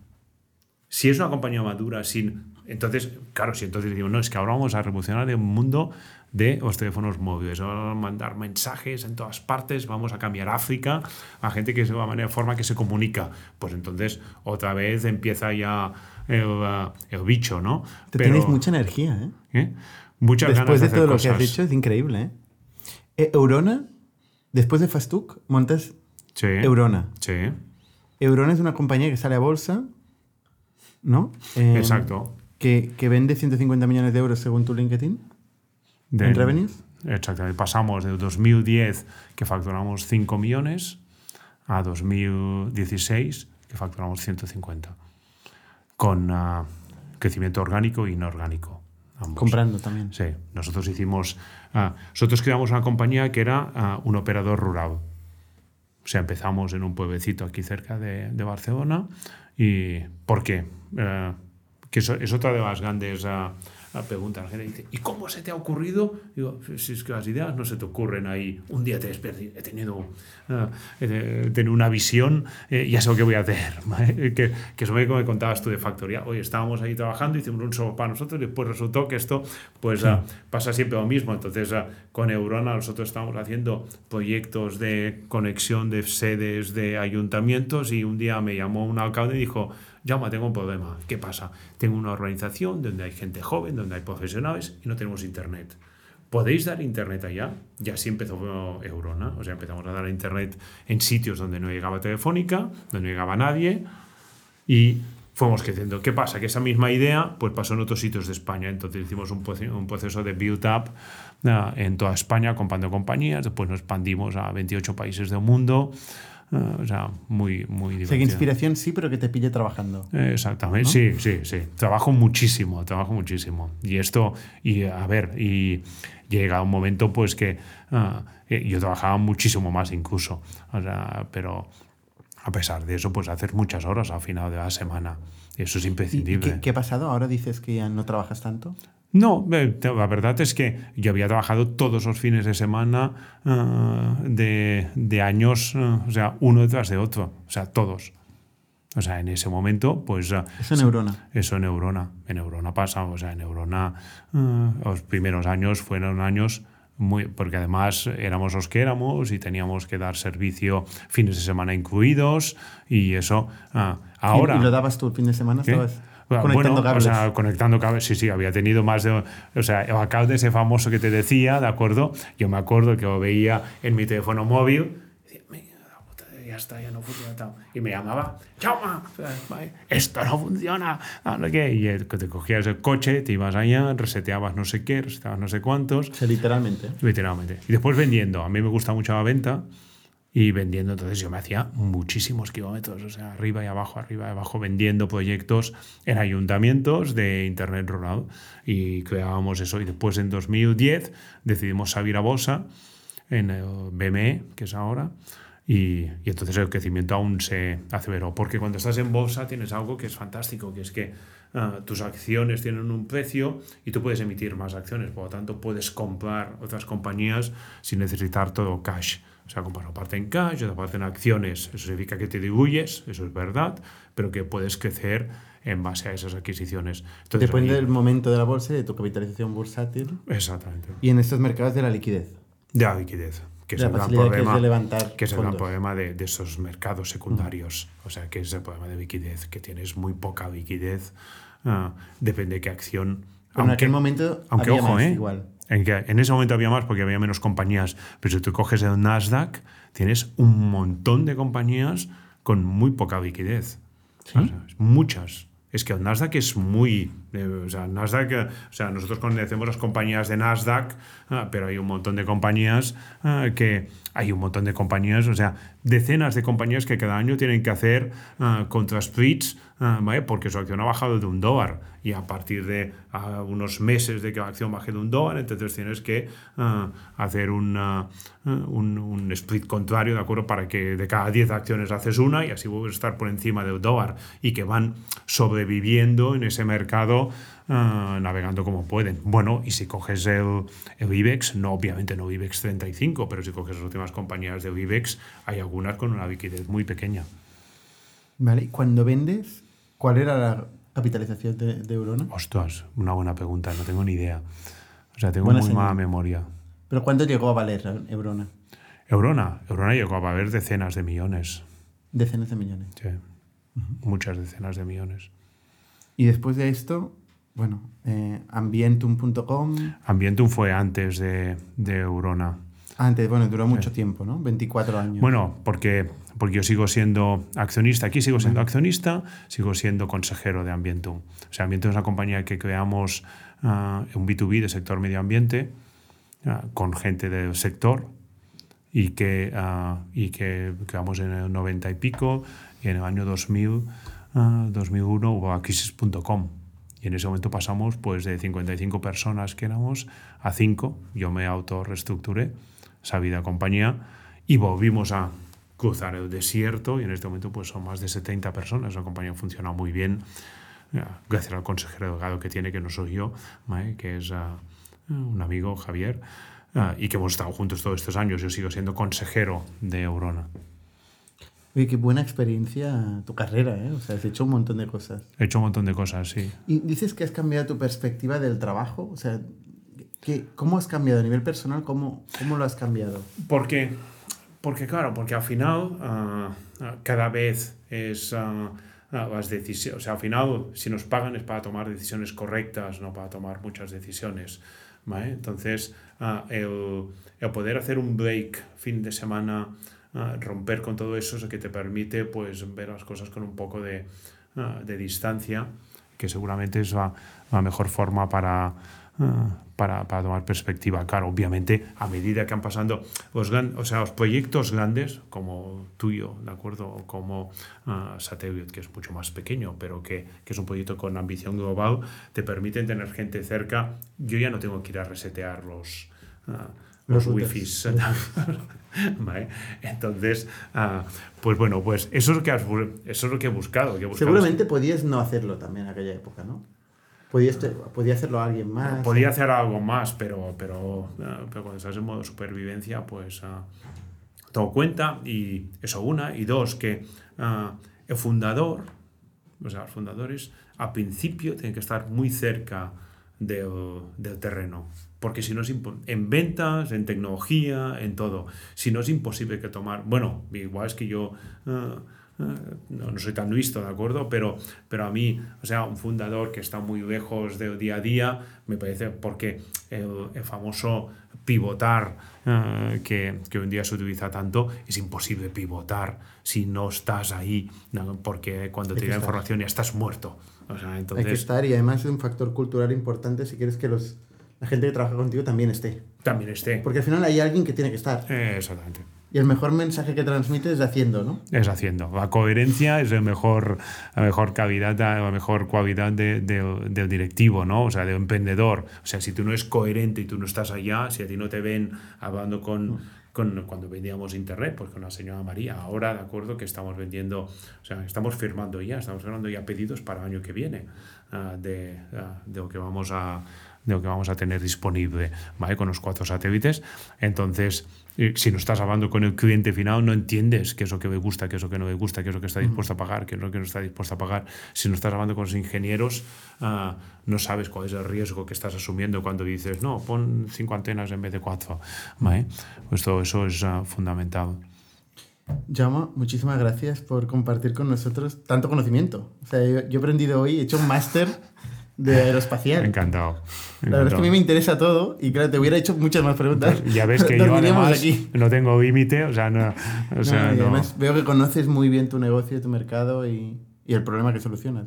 [SPEAKER 4] Si es una compañía madura, sin. Entonces, claro, si entonces digo, no, es que ahora vamos a revolucionar el mundo de los teléfonos móviles, vamos a mandar mensajes en todas partes, vamos a cambiar África a gente que es la manera, forma que se comunica. Pues entonces, otra vez empieza ya el, el bicho, ¿no?
[SPEAKER 1] Te
[SPEAKER 4] Pero-
[SPEAKER 1] tienes mucha energía, ¿eh?
[SPEAKER 4] ¿eh? Muchas
[SPEAKER 1] Después
[SPEAKER 4] ganas
[SPEAKER 1] de
[SPEAKER 4] hacer
[SPEAKER 1] todo lo que has
[SPEAKER 4] cosas.
[SPEAKER 1] dicho, es increíble, ¿eh? Eh, Eurona, después de Fastuk, montas
[SPEAKER 4] Sí.
[SPEAKER 1] Eurona.
[SPEAKER 4] Sí,
[SPEAKER 1] Eurona es una compañía que sale a bolsa, ¿no? Eh,
[SPEAKER 4] exacto.
[SPEAKER 1] Que, que vende 150 millones de euros según tu LinkedIn.
[SPEAKER 4] De-
[SPEAKER 1] ¿En revenues?
[SPEAKER 4] Exactamente. Pasamos de 2010, que facturamos 5 millones, a 2016, que facturamos 150. Con ah, crecimiento orgánico e inorgánico. ambos.
[SPEAKER 1] Comprando también.
[SPEAKER 4] Sí, nosotros hicimos. ah, nosotros creamos una compañía que era ah, un operador rural. O sea, empezamos en un pueblecito aquí cerca de, de Barcelona. ¿Y por qué? Que eso, es otra de las grandes ah, preguntas. La gente dice, ¿y cómo se te ha ocurrido? Digo, si es que las ideas no se te ocurren ahí. Un día te he tenido, ah, he tenido una visión, eh, ya sé lo que voy a hacer. [LAUGHS] que, que eso me me contabas tú de factoría. Oye, estábamos ahí trabajando, hicimos un software para nosotros y después resultó que esto pues ah, pasa siempre lo mismo. Entonces, con Eurona nosotros estamos haciendo proyectos de conexión de sedes de ayuntamientos y un día me llamó un alcalde y dijo, Llama, tengo un problema. ¿Qué pasa? Tengo una organización donde hay gente joven, donde hay profesionales y no tenemos internet. ¿Podéis dar internet allá? Y así empezó Eurona. O sea, empezamos a dar internet en sitios donde no llegaba telefónica, donde no llegaba nadie y fuimos creciendo. ¿Qué pasa? Que esa misma idea pues pasó en otros sitios de España. Entonces hicimos un, un proceso de build-up ah, en toda España comprando compañías. Después nos expandimos a 28 países del mundo. Ah, o sea, muy, muy
[SPEAKER 1] O sea, que
[SPEAKER 4] divertido.
[SPEAKER 1] inspiración sí, pero que te pille trabajando.
[SPEAKER 4] Eh, Exactamente, sí, sí, sí. Trabajo muchísimo, trabajo muchísimo. Y esto, y a ver, y llega un momento pues que eh, yo trabajaba muchísimo más incluso. O sea, pero a pesar de eso, pues hacer muchas horas al final de la semana. Eso es
[SPEAKER 1] ¿Y, y
[SPEAKER 4] imprescindible.
[SPEAKER 1] qué, qué ha pasado? ¿Ahora dices que ya no trabajas tanto?
[SPEAKER 4] No, eh, la verdad es que yo había trabajado todos los fines de semana ah, de, de años, ah, o sea, uno detrás de otro, o sea, todos. O sea, en ese momento, pues...
[SPEAKER 1] Eso Neurona.
[SPEAKER 4] eso Neurona. En Neurona pasa, o sea, en Neurona ah, los primeros años fueron años muy... Porque además éramos los que éramos y teníamos que dar servicio fines de semana incluidos y eso... ah, ahora...
[SPEAKER 1] ¿Y, y lo dabas tú el fin de semana?
[SPEAKER 4] ¿Qué?
[SPEAKER 1] ¿Estabas
[SPEAKER 4] Bueno,
[SPEAKER 1] conectando
[SPEAKER 4] o
[SPEAKER 1] cables?
[SPEAKER 4] sea, conectando cables, sí, sí, había tenido más de... O sea, el alcalde ese famoso que te decía, ¿de acuerdo? Yo me acuerdo que lo veía en mi teléfono móvil. y decía, "Me cago en la puta, ya está, ya no funciona tal". Y me llamaba, ¡Chama! Esto no funciona. no sé qué. Y te cogías el coche, te ibas allá, reseteabas no sé qué, reseteabas no sé cuántos.
[SPEAKER 1] O sea, literalmente.
[SPEAKER 4] Literalmente. Y después vendiendo. A mí me gusta mucho la venta. y vendiendo. Entonces yo me hacía muchísimos kilómetros, o sea, arriba y abajo, arriba y abajo, vendiendo proyectos en ayuntamientos de Internet rural y creábamos eso. Y después en 2010 decidimos salir a bolsa en el BME, que es ahora. Y, y, entonces el crecimiento aún se aceleró. Porque cuando estás en bolsa tienes algo que es fantástico, que es que uh, tus acciones tienen un precio y tú puedes emitir más acciones. Por lo tanto, puedes comprar otras compañías sin necesitar todo cash. O sea, comprar una parte en cash, otra parte en acciones. Eso significa que te diluyes, eso es verdad, pero que puedes crecer en base a esas adquisiciones.
[SPEAKER 1] Entonces, Depende ahí, del momento de la bolsa y de tu capitalización bursátil.
[SPEAKER 4] Exactamente.
[SPEAKER 1] Y en estos mercados de la liquidez.
[SPEAKER 4] De la liquidez que es el gran
[SPEAKER 1] que
[SPEAKER 4] problema,
[SPEAKER 1] levantar
[SPEAKER 4] que es el gran
[SPEAKER 1] fondos.
[SPEAKER 4] problema de, de esos mercados secundarios. O sea, que es el problema de liquidez, que tienes muy poca liquidez, ah, depende de qué acción.
[SPEAKER 1] Pero en aquel momento
[SPEAKER 4] aunque
[SPEAKER 1] había
[SPEAKER 4] ojo,
[SPEAKER 1] más
[SPEAKER 4] ¿eh?
[SPEAKER 1] igual.
[SPEAKER 4] En, que, en ese momento había más porque había menos compañías, pero si tú coges el Nasdaq, tienes un montón de compañías con muy poca liquidez. O sea, muchas. Es que el Nasdaq es muy. eh, o sea, Nasdaq, eh, o sea, nosotros conocemos las compañías de Nasdaq, ah, pero hay un montón de compañías ah, que. Hay un montón de compañías, o sea, decenas de compañías que cada año tienen que hacer ah, contra splits, ¿vale? Porque su acción ha bajado de un dólar. Y a partir de ah, unos meses de que la acción baje de un dólar, entonces tienes que ah, hacer una- ah, un, un split contrario, ¿de acuerdo? Para que de cada 10 acciones haces una y así vuelves a estar por encima del dólar y que van sobreviviendo en ese mercado ah, navegando como pueden. Bueno, y si coges el, IBEX, no obviamente no IBEX 35, pero si coges las últimas compañías del IBEX, hay algunas con una liquidez muy pequeña.
[SPEAKER 1] Vale, cuando vendes, ¿cuál era la capitalización de, de Eurona?
[SPEAKER 4] Ostras, una buena pregunta, no tengo ni idea. O sea, tengo
[SPEAKER 1] Buena
[SPEAKER 4] muy
[SPEAKER 1] señal.
[SPEAKER 4] mala memoria.
[SPEAKER 1] ¿Pero cuánto llegó a valer Eurona?
[SPEAKER 4] Eurona, Eurona llegó a valer decenas de millones.
[SPEAKER 1] Decenas de millones.
[SPEAKER 4] Sí. Muchas decenas de millones.
[SPEAKER 1] Y después de esto, bueno, eh, ambientum.com.
[SPEAKER 4] Ambientum fue antes de, de Eurona.
[SPEAKER 1] Antes, bueno, duró mucho tiempo, ¿no? 24 años.
[SPEAKER 4] Bueno, porque, porque yo sigo siendo accionista, aquí sigo siendo accionista, sigo siendo consejero de Ambientum. O sea, Ambientum es una compañía que creamos ah, un B2B de sector medio ambiente ah, con gente del sector y que, ah, y que creamos en el 90 y pico y en el año 2000, ah, 2001 hubo Aquisis.com. Y en ese momento pasamos pues de 55 personas que éramos a 5. Yo me autorreestructuré, esa vida compañía, y volvimos a cruzar el desierto y en este momento pues son más de 70 personas. La compañía funciona muy bien, ya, gracias al consejero delegado que tiene, que no soy yo, ¿vale? que es ah, un amigo, Javier, ah, y que hemos estado juntos todos estos años. Yo sigo siendo consejero de Eurona.
[SPEAKER 1] Oye, qué buena experiencia tu carrera, ¿eh? O sea, has hecho un montón de cosas.
[SPEAKER 4] He hecho un montón de cosas, sí.
[SPEAKER 1] Y dices que has cambiado tu perspectiva del trabajo. O sea, ¿qué, ¿cómo has cambiado a nivel personal? ¿Cómo, cómo lo has cambiado?
[SPEAKER 4] Porque, porque claro, porque al final ah, cada vez es ah, las decisiones, o sea, al final si nos pagan es para tomar decisiones correctas, no para tomar muchas decisiones. ¿vale? Entonces, ah, el, el poder hacer un break fin de semana, ah, romper con todo eso, es lo que te permite pues ver las cosas con un poco de, ah, de distancia, que seguramente es la, la mejor forma para, para, para tomar perspectiva. Claro, obviamente, a medida que han pasando los, gran- o sea, los proyectos grandes, como tuyo, ¿de acuerdo? O como ah, Satellite, que es mucho más pequeño, pero que, que es un proyecto con ambición global, te permiten tener gente cerca. Yo ya no tengo que ir a resetear los, ah, los,
[SPEAKER 1] Los
[SPEAKER 4] wifis. [LAUGHS] ¿Vale? Entonces, ah, pues bueno, pues eso es lo que, has eso es lo que he buscado. que
[SPEAKER 1] Seguramente podías no hacerlo también en aquella época, ¿no? Podías, te- podía hacerlo alguien más.
[SPEAKER 4] Podía hacer algo más, pero, pero, ah, pero cuando estás en modo supervivencia, pues ah, todo cuenta. Y eso una. Y dos, que ah, el fundador, o sea, los fundadores, al principio tienen que estar muy cerca del, del terreno. Porque si no es en ventas, en tecnología, en todo. Si no es imposible que tomar. Bueno, igual es que yo. ah, no, no soy tan visto, ¿de acuerdo? Pero, pero a mí, o sea, un fundador que está muy lejos del día a día, me parece, porque el, el famoso pivotar eh, que, que hoy en día se utiliza tanto, es imposible pivotar si no estás ahí, ¿no? porque cuando
[SPEAKER 1] Hay
[SPEAKER 4] te llega información ya estás muerto. O sea,
[SPEAKER 1] Hay que
[SPEAKER 4] entonces
[SPEAKER 1] estar y además es un factor cultural importante si quieres que los, la gente que trabaja contigo también esté.
[SPEAKER 4] también esté.
[SPEAKER 1] Porque al final hay alguien que tiene que estar.
[SPEAKER 4] Eh, exactamente.
[SPEAKER 1] Y el mejor mensaje que transmite es haciendo, ¿no?
[SPEAKER 4] Es haciendo. La coherencia es el mejor, la mejor cavidad, la mejor cualidad de- del- del directivo, ¿no? O sea, del emprendedor. O sea, si tú no eres coherente y tú no estás allá, si a ti no te ven hablando con, con cuando vendíamos internet, pues con la señora María, ahora de acuerdo que estamos vendiendo, o sea, estamos firmando ya, estamos firmando ya pedidos para el año que viene ah, de, ah, de lo que vamos a de lo que vamos a tener disponible, ¿vale? Con los cuatro satélites. Entonces, eh, si no estás hablando con el cliente final, no entiendes qué es lo que le gusta, qué es lo que no le gusta, qué es lo que está dispuesto a pagar, qué es lo que no está dispuesto a pagar. Si no estás hablando con los ingenieros, ah, no sabes cuál es el riesgo que estás asumiendo cuando dices, no, pon cinco antenas en vez de cuatro, ¿vale? Pues todo eso es ah, fundamental.
[SPEAKER 1] Jaume, muchísimas gracias por compartir con nosotros tanto conocimiento. O sea, yo, yo he aprendido hoy, he hecho un máster de aeroespacial.
[SPEAKER 4] Encantado.
[SPEAKER 1] La verdad es que a mí me interesa todo y claro, te hubiera hecho muchas más preguntas.
[SPEAKER 4] Ya ves [LAUGHS] que yo además
[SPEAKER 1] aquí.
[SPEAKER 4] no tengo límite, o sea, no, o sea,
[SPEAKER 1] No, y
[SPEAKER 4] no-
[SPEAKER 1] además veo que conoces muy bien tu negocio, tu mercado y, y el problema que solucionas.